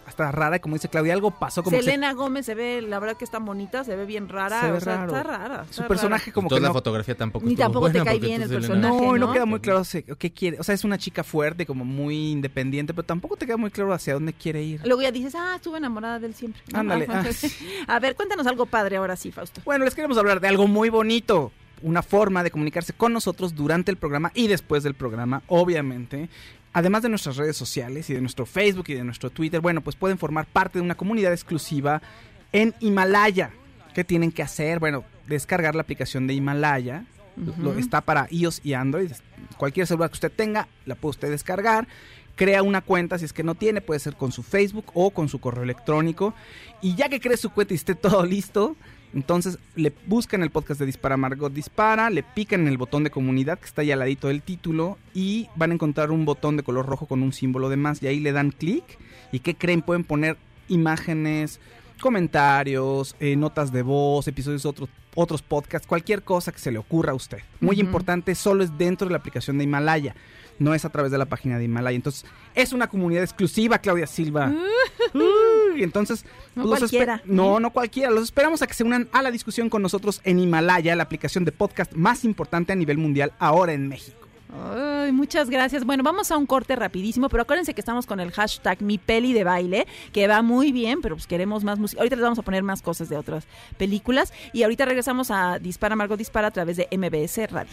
hasta rara, como dice Claudia. Algo pasó como que se- Selena Gómez se ve, la verdad que está bonita, se ve bien rara. Se ve o sea, está rara. su personaje como que Entonces la no, fotografía tampoco Ni tampoco te cae bien el personaje. no, no ¿no? queda muy claro qué quiere. O sea, es una chica fuerte, como muy independiente, pero tampoco te queda muy claro hacia dónde quiere ir. Luego ya dices, ah, estuve enamorada de él siempre. ¿no? (laughs) Ándale, ah. (laughs) A ver, cuéntanos algo padre ahora sí, Fausto. Bueno, les queremos hablar de algo muy bonito. Una forma de comunicarse con nosotros durante el programa y después del programa, obviamente. Además de nuestras redes sociales y de nuestro Facebook y de nuestro Twitter, bueno, pues pueden formar parte de una comunidad exclusiva en Himalaya. ¿Qué tienen que hacer? Bueno, descargar la aplicación de Himalaya. Lo- está para iOS y Android. Cualquier celular que usted tenga, la puede usted descargar. Crea una cuenta, si es que no tiene, puede ser con su Facebook o con su correo electrónico. Y ya que cree su cuenta y esté (laughs) todo listo, entonces le buscan el podcast de Dispara Margot Dispara, le pican en el botón de comunidad que está ahí al ladito del título y van a encontrar un botón de color rojo con un símbolo de más y ahí le dan clic y ¿qué creen? Pueden poner imágenes, comentarios, eh, notas de voz, episodios de otros, otros podcasts, cualquier cosa que se le ocurra a usted. Muy importante, solo es dentro de la aplicación de Himalaya, no es a través de la página de Himalaya. Entonces, es una comunidad exclusiva, Claudia Silva. (laughs) Uy, entonces, No los cualquiera. No, no cualquiera. Los esperamos a que se unan a la discusión con nosotros en Himalaya, la aplicación de podcast más importante a nivel mundial ahora en México. Ay, muchas gracias. Bueno, vamos a un corte rapidísimo, pero acuérdense que estamos con el hashtag mi peli de baile, que va muy bien, pero pues queremos más música. Ahorita les vamos a poner más cosas de otras películas y ahorita regresamos a Dispara Margot Dispara a través de MBS Radio.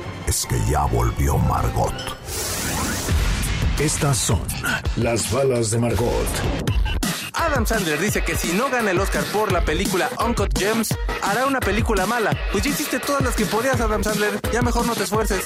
es que ya volvió Margot. Estas son las balas de Margot. Adam Sandler dice que si no gana el Oscar por la película Uncut Gems, hará una película mala. Pues hiciste todas las que podías, Adam Sandler. Ya mejor no te esfuerces.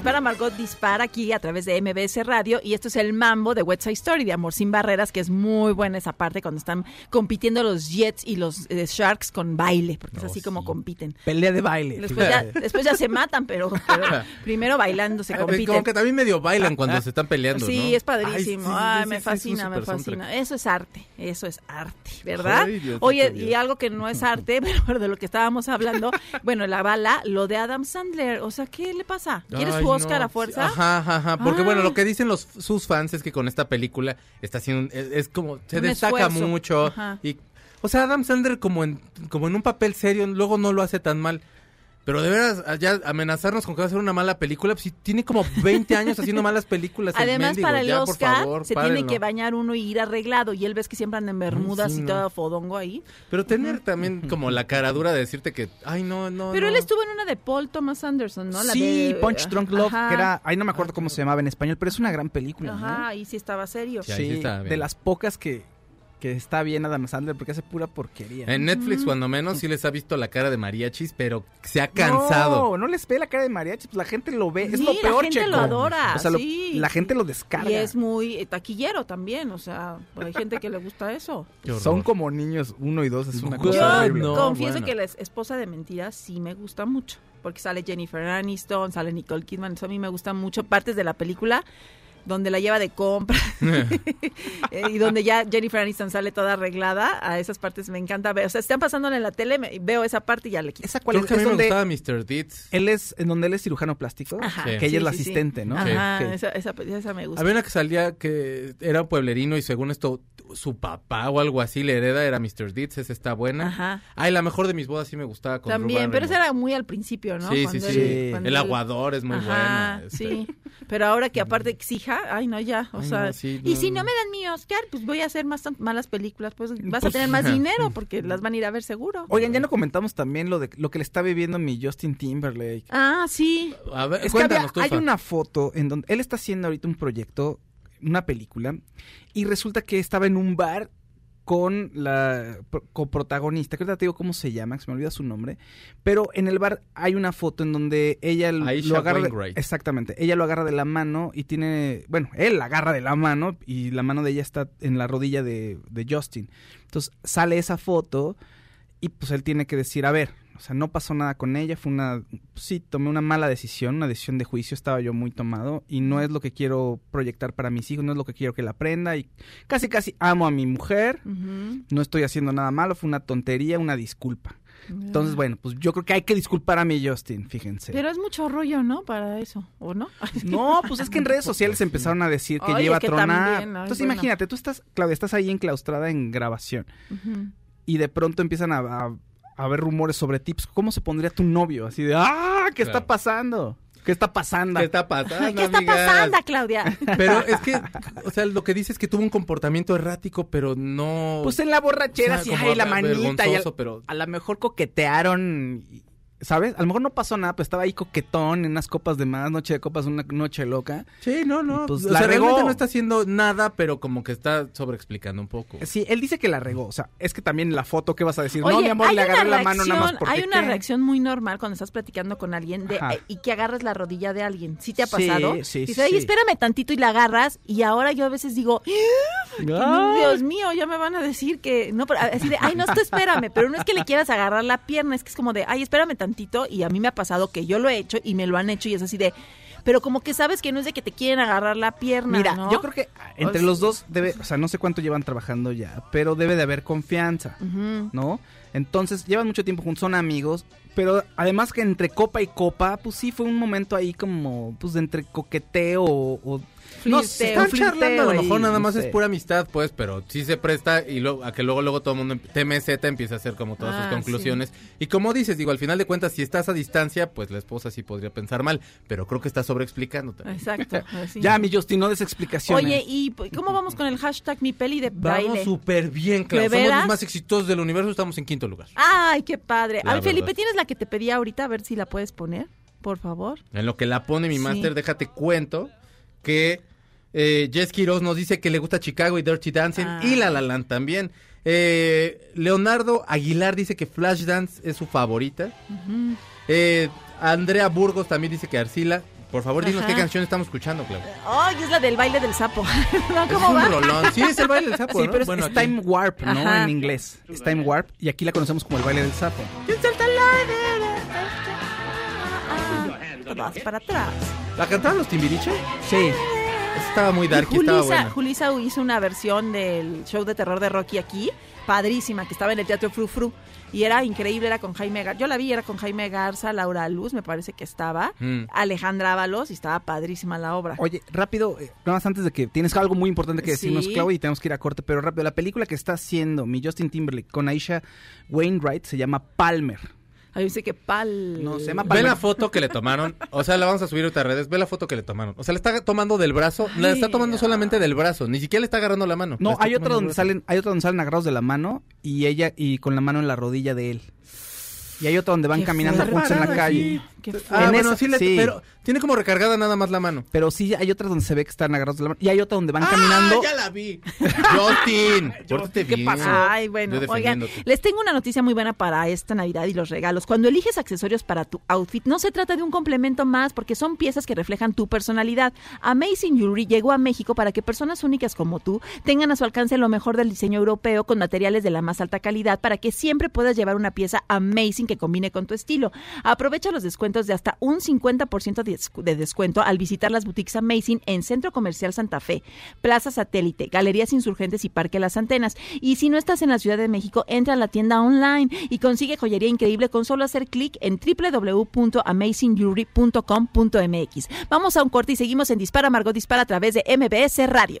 Dispara Margot Dispara aquí a través de MBS Radio y esto es el mambo de West Side Story de Amor sin Barreras, que es muy buena esa parte cuando están compitiendo los Jets y los eh, Sharks con baile, porque es así como compiten. Pelea de baile. Después ya, después ya se matan, pero, pero (laughs) primero bailando se Como compiten. que también medio bailan cuando se están peleando, Sí, ¿no? es padrísimo. sí, Ay, sí, me fascina, me fascina. soundtrack. Eso es arte, eso es arte, ¿verdad? Ay, Diosito Oye, Dios. y algo que no es arte, (laughs) pero de lo que estábamos hablando, bueno, la bala, lo de Adam Sandler, o sea, ¿qué le pasa? ¿Quieres su Oscar no, a fuerza? Ajá, ajá, ajá. Porque bueno, lo que dicen los sus fans es que con esta película está haciendo es, es como se Un destaca esfuerzo. mucho Ajá. y o sea, Adam Sandler como en como en un papel serio luego no lo hace tan mal. Pero de veras, ya amenazarnos con que va a ser una mala película, pues sí, tiene como 20 años haciendo malas películas. el Además, mendigo. para el Ya, por Oscar favor, se tiene que bañar uno y ir arreglado. Y él ves que siempre anda en bermudas sí, y no. todo fodongo ahí. Pero tener también como la cara dura de decirte que, ay, no, no. Pero no. él estuvo en una de Paul Thomas Anderson, ¿no? La sí, de- Punch Drunk Love, Ajá. que era, ahí no me acuerdo cómo se llamaba en español, pero es una gran película. ¿no? Ajá, ahí sí estaba serio. Sí, sí está bien. de las pocas que, que está bien Adam Sandler porque hace pura porquería. En Netflix, cuando menos, sí les ha visto la cara de mariachis, pero se ha cansado. No, no les ve la cara de mariachi, pues la gente lo ve, es Sí, lo la peor, gente Checo. lo adora, O sea, lo- la gente lo descarga. Y es muy eh, taquillero también, o sea, hay gente que le gusta eso. (laughs) Son como niños uno y dos, es una Yo cosa Yo horrible. no, confieso bueno. que la es- esposa de mentiras sí me gusta mucho, porque sale Jennifer Aniston, sale Nicole Kidman, eso a mí me gustan mucho partes de la película donde la lleva de compra (laughs) (laughs) eh, y donde ya Jennifer Aniston sale toda arreglada, a esas partes me encanta ver, o sea, están pasando en la tele, me- veo esa parte y ya le quito. ¿Esa cuál Creo es? que a mí me donde gustaba Mr. Deeds. él es, en donde él es cirujano plástico, Ajá, Sí. que ella sí, es la sí, sí. asistente, ¿no? Ajá, esa, esa, esa me gusta. Había una que salía que era pueblerino y según esto, su papá o algo así le hereda, era Mr. Deeds, esa está buena. Ajá. Ay, la mejor de mis bodas sí me gustaba con También, pero esa era muy al principio, ¿no? Sí, sí, Cuando sí. él- cuando El él- aguador es muy Ajá, buena. este. Sí, pero ahora que aparte exija, ay no ya, o Ay, sea, no, sí, y no, si no. me dan mi Oscar, pues voy a hacer más malas películas, pues vas a Pues, tener más dinero porque las van a ir a ver seguro. Oigan, ya no comentamos también lo de lo que le está viviendo mi Justin Timberlake. Ah, sí. A ver, Es que había- cuéntanos tú, hay Fa. una foto en donde él está haciendo ahorita un proyecto, una película, y resulta que estaba en un bar con la pro- coprotagonista, que ahorita te digo cómo se llama, que se me olvida su nombre, pero en el bar hay una foto en donde ella Aisha lo agarra Wainwright. exactamente, ella lo agarra de la mano y tiene, bueno, él la agarra de la mano y la mano de ella está en la rodilla de, de Justin. Entonces sale esa foto y pues él tiene que decir, a ver, o sea, no pasó nada con ella, fue una, sí, tomé una mala decisión, una decisión de juicio, estaba yo muy tomado y no es lo que quiero proyectar para mis hijos, no es lo que quiero que la aprenda y casi casi amo a mi mujer, no estoy haciendo nada malo, fue una tontería, una disculpa. Entonces, bueno, pues yo creo que hay que disculpar a mi Justin, fíjense. Pero es mucho rollo, ¿no? Para eso, ¿o no? (laughs) No, pues es que en redes sociales empezaron a decir que Oye, lleva a que tronar. también, ay, Entonces bueno. imagínate, tú estás, Claudia, estás ahí enclaustrada en grabación y de pronto empiezan a haber rumores sobre tips. ¿Cómo se pondría tu novio? Así de, ¡ah! ¿Qué está pasando? ¿Qué está pasando? ¿Qué está pasando, ¿Qué está pasando, Claudia? Pero es que, o sea, lo que dice es que tuvo un comportamiento errático, pero no... Pues en la borrachera, O sea, sí, como ay, la manita. Y a, vergonzoso, pero- a lo mejor coquetearon, y- ¿sabes? A lo mejor no pasó nada, pero estaba ahí coquetón en unas copas de más, noche de copas, una noche loca. Sí, no, no. Pues o la sea, realmente regó. no está haciendo nada, pero como que está sobreexplicando un poco. Sí, él dice que la regó. O sea, es que también la foto, ¿qué vas a decir? Oye, no, mi amor, le agarré la mano nada más porque. Hay una ¿qué? reacción muy normal cuando estás platicando con alguien de, eh, y que agarras la rodilla de alguien. ¿Sí te ha Sí, pasado? sí, Dices, sí, "Ay, sí. espérame tantito y la agarras. Y ahora yo a veces digo, "Ay, Dios mío, ya me van a decir que... No, pero así de, ay, no, tú espérame. Pero no es que le quieras agarrar la pierna, es que es como de, ay, espérame tantito. Y a mí me ha pasado que yo lo he hecho y me lo han hecho y es así de... Pero como que sabes que no es de que te quieren agarrar la pierna, Mira, ¿no? yo creo que entre O sea- los dos debe, o sea, no sé cuánto llevan trabajando ya, pero debe de haber confianza. ¿no? Entonces, llevan mucho tiempo juntos, son amigos, pero además que entre copa y copa, pues sí fue un momento ahí como, pues de entre coqueteo o... o- no sé, Flirteo, Están charlando, a lo mejor ahí, nada no más sé. es pura amistad, pues, pero sí se presta y luego, a que luego luego todo el mundo, em- TMZ empieza a hacer como todas Ah, sus conclusiones. Y como dices, digo, al final de cuentas, si estás a distancia, pues la esposa sí podría pensar mal, pero creo que está sobreexplicando también. Exacto. (laughs) así. Ya, mi Justin, no des explicaciones. Oye, ¿y cómo vamos con el hashtag mi peli de Vamos baile? súper bien, claro. ¿De Somos los más exitosos del universo, estamos en quinto lugar. Ay, qué padre. La A ver, Felipe. ¿tienes la que te pedí ahorita? A ver si la puedes poner, por favor. En lo que la pone mi Sí. máster, déjate cuento que eh, Jess Quiroz nos dice que le gusta Chicago y Dirty Dancing Ah. y La La Land también. Eh, Leonardo Aguilar dice que Flashdance es su favorita. Eh, Andrea Burgos también dice que Arcila. Por favor, dinos Ajá. qué canción estamos escuchando, Clau. Ay, es la del baile del sapo. (laughs) ¿No? Es ¿Cómo un va? rolón. Sí, es el baile del sapo, Sí, ¿no? pero es, Bueno, es aquí. Time Warp, ¿no? Ajá. En inglés. Es Time Warp y aquí la conocemos como el baile del sapo. Todas para atrás. ¿La cantaban los Timbiriche? Sí. Estaba muy darky, Y estaba Julisa, buena. Julisa hizo una versión del show de terror de Rocky aquí, padrísima, que estaba en el Teatro Fru Fru. Y era increíble, era con Jaime Garza. Yo la vi, era con Jaime Garza, Laura Luz, me parece que estaba. Mm. Alejandra Ábalos, y estaba padrísima la obra. Oye, rápido, eh, nada más antes de que tienes algo muy importante que decirnos, Sí. Claudia, y tenemos que ir a corte, pero rápido, la película que está haciendo mi Justin Timberlake con Aisha Wainwright se llama Palmer. Ay, dice que pal. No, se llama Ve la foto que le tomaron. O sea, la vamos a subir a otras redes. Ve la foto que le tomaron. O sea, le está tomando del brazo. La está tomando solamente del brazo. Ni siquiera le está agarrando la mano. No, hay otra donde salen, hay otra donde salen agarrados de la mano y ella y con la mano en la rodilla de él. Y hay otra donde van Qué caminando juntos en la calle. Qué Ah, En bueno, esa- sí, le- sí. pero tiene como recargada nada más la mano. Pero sí hay otras donde se ve que están agarrados de la mano. Y hay otra donde van caminando. ¡Ah, ya la vi! (laughs) Pórtate ¿qué bien. pasó? Ay, bueno, oigan, les tengo una noticia muy buena para esta Navidad y los regalos. Cuando eliges accesorios para tu outfit, no se trata de un complemento más porque son piezas que reflejan tu personalidad. Amazing Jewelry llegó a México para que personas únicas como tú tengan a su alcance lo mejor del diseño europeo con materiales de la más alta calidad para que siempre puedas llevar una pieza amazing que combine con tu estilo. Aprovecha los descuentos de hasta un 50% de descu- de descuento al visitar las boutiques Amazing en Centro Comercial Santa Fe, Plaza Satélite, Galerías Insurgentes y Parque Las Antenas. Y si no estás en la Ciudad de México, entra a la tienda online y consigue joyería increíble con solo hacer clic en www.amazingjewelry.com.mx. Vamos a un corte y seguimos en Dispara Margot Dispara a través de MBS Radio.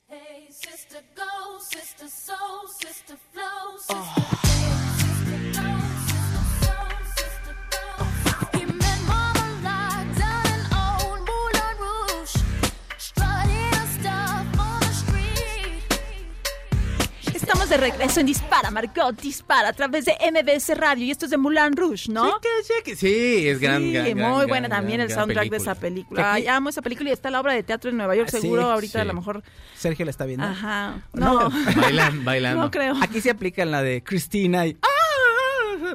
Flow, de regreso en Dispara Margot Dispara a través de MBS Radio y esto es de Moulin Rouge, ¿no? Sí, es gran, Sí, gran, muy gran, buena gran, también gran, el soundtrack de esa película. Ay, amo esa película y está la obra de teatro en Nueva York, Ah, sí, seguro ahorita a lo mejor. Sergio la está viendo. Ajá. No. No, (laughs) Bailan, bailando. no creo. Aquí se aplica la de Cristina y ¡Ah!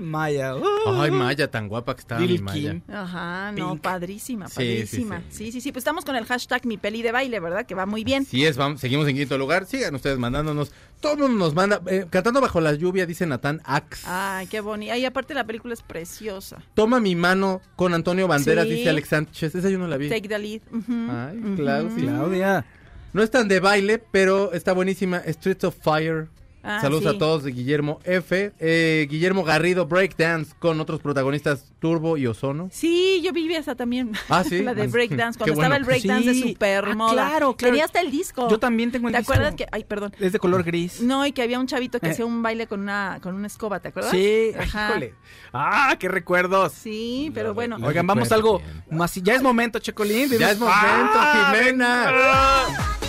Maya. ¡uh! Ay, Maya, tan guapa que está mi Maya. Kim. Ajá, no, Pink. padrísima, Sí, padrísima. sí, Sí sí. sí, Pues estamos con el hashtag mi peli de baile, ¿verdad? Que va muy bien. Sí es, vamos, seguimos en quinto lugar. Sigan ustedes mandándonos. Todo el mundo nos manda. eh, cantando bajo la lluvia, dice Natán Ax. Ay, qué bonito. Ay, aparte la película es preciosa. Toma mi mano con Antonio Banderas, Sí. dice Alex Sánchez. Esa yo no la vi. Take the lead. Ujú. Ay, Ujú. Clau, sí. Claudia. No es tan de baile, pero está buenísima. Streets of Fire. Ah, Saludos sí. a todos de Guillermo F. Eh, Guillermo Garrido, Breakdance, con otros protagonistas Turbo y Ozono. Sí, yo viví esa también. Ah, ¿sí? (laughs) la de Ah, breakdance, cuando estaba el breakdance Sí. de super Ah, moda. claro, claro. Tenía hasta el disco. Yo también tengo el ¿Te disco. acuerdas que ay, perdón. Es de color gris. No, y que había un chavito que Eh. hacía un baile con una con una escoba, ¿te acuerdas? Sí, Ajá. híjole. Ah, qué recuerdos. Sí, pero bueno. Lo Oigan, vamos a algo bien. más. Ya es momento, Checolín. Ya es momento, Ah, Jimena. Ay,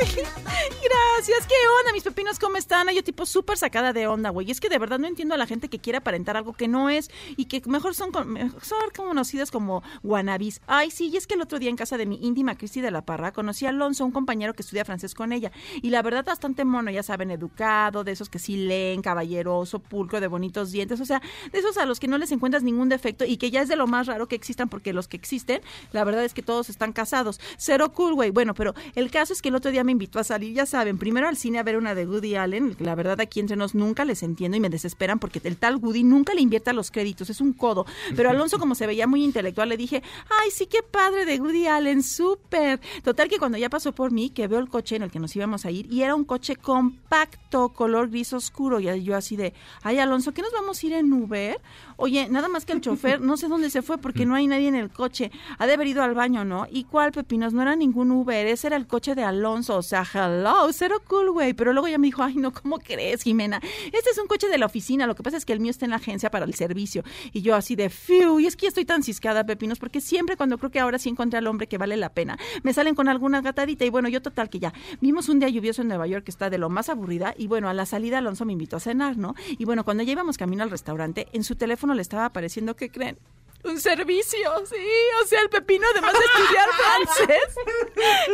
(laughs) gracias. ¿Qué onda, mis pepinos? ¿Cómo están? Yo tipo súper sacada de onda, güey. Es que de verdad no entiendo a la gente que quiere aparentar algo que no es y que mejor son, mejor son conocidos como wannabis. Ay, sí, y es que el otro día en casa de mi íntima Cristi de la Parra conocí a Alonso, un compañero que estudia francés con ella. Y la verdad bastante mono, ya saben, educado, de esos que sí leen, caballeroso, pulcro, de bonitos dientes. O sea, de esos a los que no les encuentras ningún defecto y que ya es de lo más raro que existan porque los que existen, la verdad es que todos están casados. Cero cool, güey. Bueno, pero el caso es que el otro día me invitó a salir, ya saben, primero al cine a ver una de Woody Allen. La verdad aquí entre nos nunca les entiendo y me desesperan porque el tal Woody nunca le invierte a los créditos, es un codo. Pero Alonso como se veía muy intelectual le dije, ay, sí, qué padre de Woody Allen, súper. Total que cuando ya pasó por mí, que veo el coche en el que nos íbamos a ir y era un coche compacto, color gris oscuro. Y yo así de, ay, Alonso, ¿qué nos vamos a ir en Uber? Oye, nada más que el chofer, (laughs) no sé dónde se fue porque no hay nadie en el coche. Ha de haber ido al baño, ¿no? ¿Y cuál, Pepinos? No era ningún Uber, ese era el coche de Alonso. O sea, hello, cero cool, güey. Pero luego ya me dijo, ay, no, ¿cómo crees, Jimena? Este es un coche de la oficina. Lo que pasa es que el mío está en la agencia para el servicio. Y yo así de, fiu, y es que ya estoy tan ciscada, Pepinos, porque siempre cuando creo que ahora sí encontré al hombre que vale la pena, me salen con alguna gatadita. Y bueno, yo total que ya. Vimos un día lluvioso en Nueva York que está de lo más aburrida. Y bueno, a la salida Alonso me invitó a cenar, ¿no? Y bueno, cuando ya íbamos camino al restaurante, en su teléfono le estaba apareciendo, ¿qué creen? Un servicio, sí, o sea, el pepino además de estudiar (laughs) francés,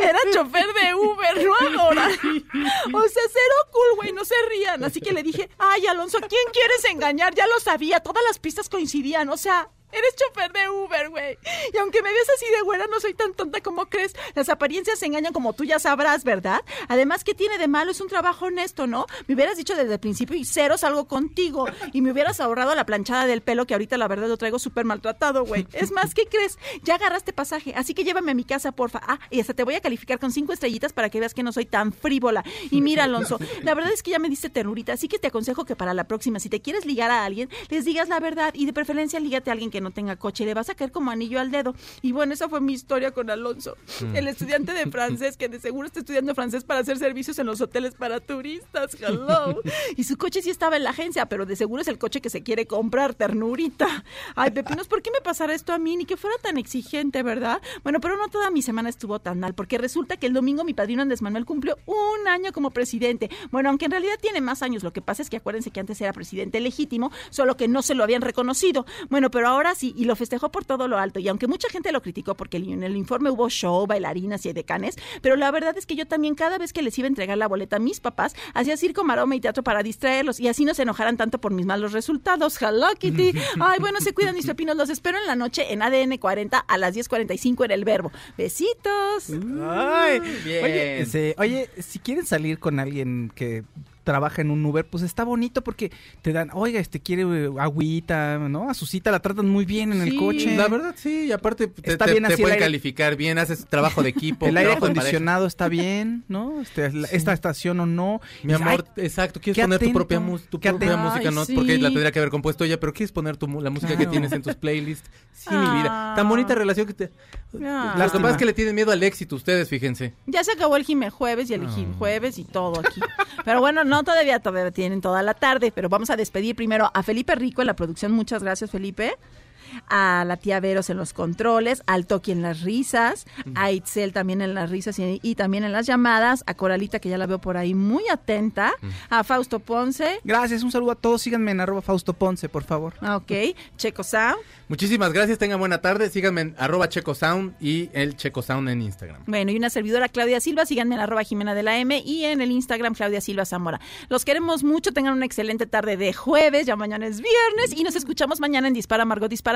era chofer de Uber, no ahora. O sea, cero cool, güey, no se rían. Así que le dije, ay, Alonso, ¿a quién quieres engañar? Ya lo sabía, todas las pistas coincidían, o sea, Eres chofer de Uber, güey. Y aunque me ves así de güera, no soy tan tonta como crees. Las apariencias se engañan como tú ya sabrás, ¿verdad? Además, ¿qué tiene de malo? Es un trabajo honesto, ¿no? Me hubieras dicho desde el principio y cero salgo contigo. Y me hubieras ahorrado la planchada del pelo que ahorita la verdad lo traigo súper maltratado, güey. Es más, ¿qué crees? Ya agarraste pasaje, así que llévame a mi casa, porfa. Ah, y hasta te voy a calificar con cinco estrellitas para que veas que no soy tan frívola. Y mira, (laughs) Alonso, la verdad es que ya me diste ternurita, así que te aconsejo que para la próxima, si te quieres ligar a alguien, les digas la verdad y de preferencia lígate a alguien que no tenga coche, le vas a caer como anillo al dedo. Y bueno, esa fue mi historia con Alonso, el estudiante de francés que de seguro está estudiando francés para hacer servicios en los hoteles para turistas. Hello. (laughs) Y su coche sí estaba en la agencia, pero de seguro es el coche que se quiere comprar, ternurita. Ay, Pepinos, ¿por qué me pasara esto a mí? Ni que fuera tan exigente, ¿verdad? Bueno, pero no toda mi semana estuvo tan mal, porque resulta que el domingo mi padrino Andrés Manuel cumplió un año como presidente. Bueno, aunque en realidad tiene más años, lo que pasa es que acuérdense que antes era presidente legítimo, solo que no se lo habían reconocido. Bueno, pero ahora sí, y lo festejó por todo lo alto. Y aunque mucha gente lo criticó porque en el informe hubo show, bailarinas y decanes, pero la verdad es que yo también cada vez que les iba a entregar la boleta a mis papás, hacía circo, maroma y teatro para distraerlos y así no se enojaran tanto por mis malos resultados. Hello, Kitty. (laughs) Ay, bueno, se cuidan mis pepinos. Los espero en la noche en ADN 40 a las 10.45 en el verbo. Besitos. Ay, Bien. Oye, ese- oye, si quieren salir con alguien que trabaja en un Uber, pues está bonito porque te dan, oiga, este quiere eh, agüita, ¿no? A su cita la tratan muy bien en el coche. La verdad, sí, y aparte te, Está te- bien te así el pueden aire- calificar bien, haces trabajo de equipo. (laughs) el aire acondicionado está bien, ¿no? Este, Esta estación o no. Mi amor, "Ay, exacto, quieres poner atento, tu propia, tu propia atento". música, ¿no? sí. Porque la tendría que haber compuesto ella, pero quieres poner tu, la música que tienes en tus playlists. Sí, mi Ah. vida. Tan bonita relación que te... Ah. Pasa es que le tienen miedo al éxito ustedes, fíjense. Ya se acabó el Jime Jueves y el Jime Jueves y todo aquí. Pero bueno, no todavía, todavía tienen toda la tarde, pero vamos a despedir primero a Felipe Rico en la producción. Muchas gracias, Felipe. A la tía Veros en los controles, al Toki en las risas, a Itzel también en las risas y, y también en las llamadas, a Coralita que ya la veo por ahí muy atenta, a Fausto Ponce, Gracias, un saludo a todos. Síganme en arroba Fausto Ponce, por favor. ok, Checo Sound. Muchísimas gracias, tengan buena tarde. Síganme en arroba checosound y el checosound en Instagram. Bueno, y una servidora Claudia Silva, síganme en arroba Jimena de la M y en el Instagram Claudia Silva Zamora. Los queremos mucho, tengan una excelente tarde de jueves, ya mañana es viernes y nos escuchamos mañana en Dispara Margot Dispara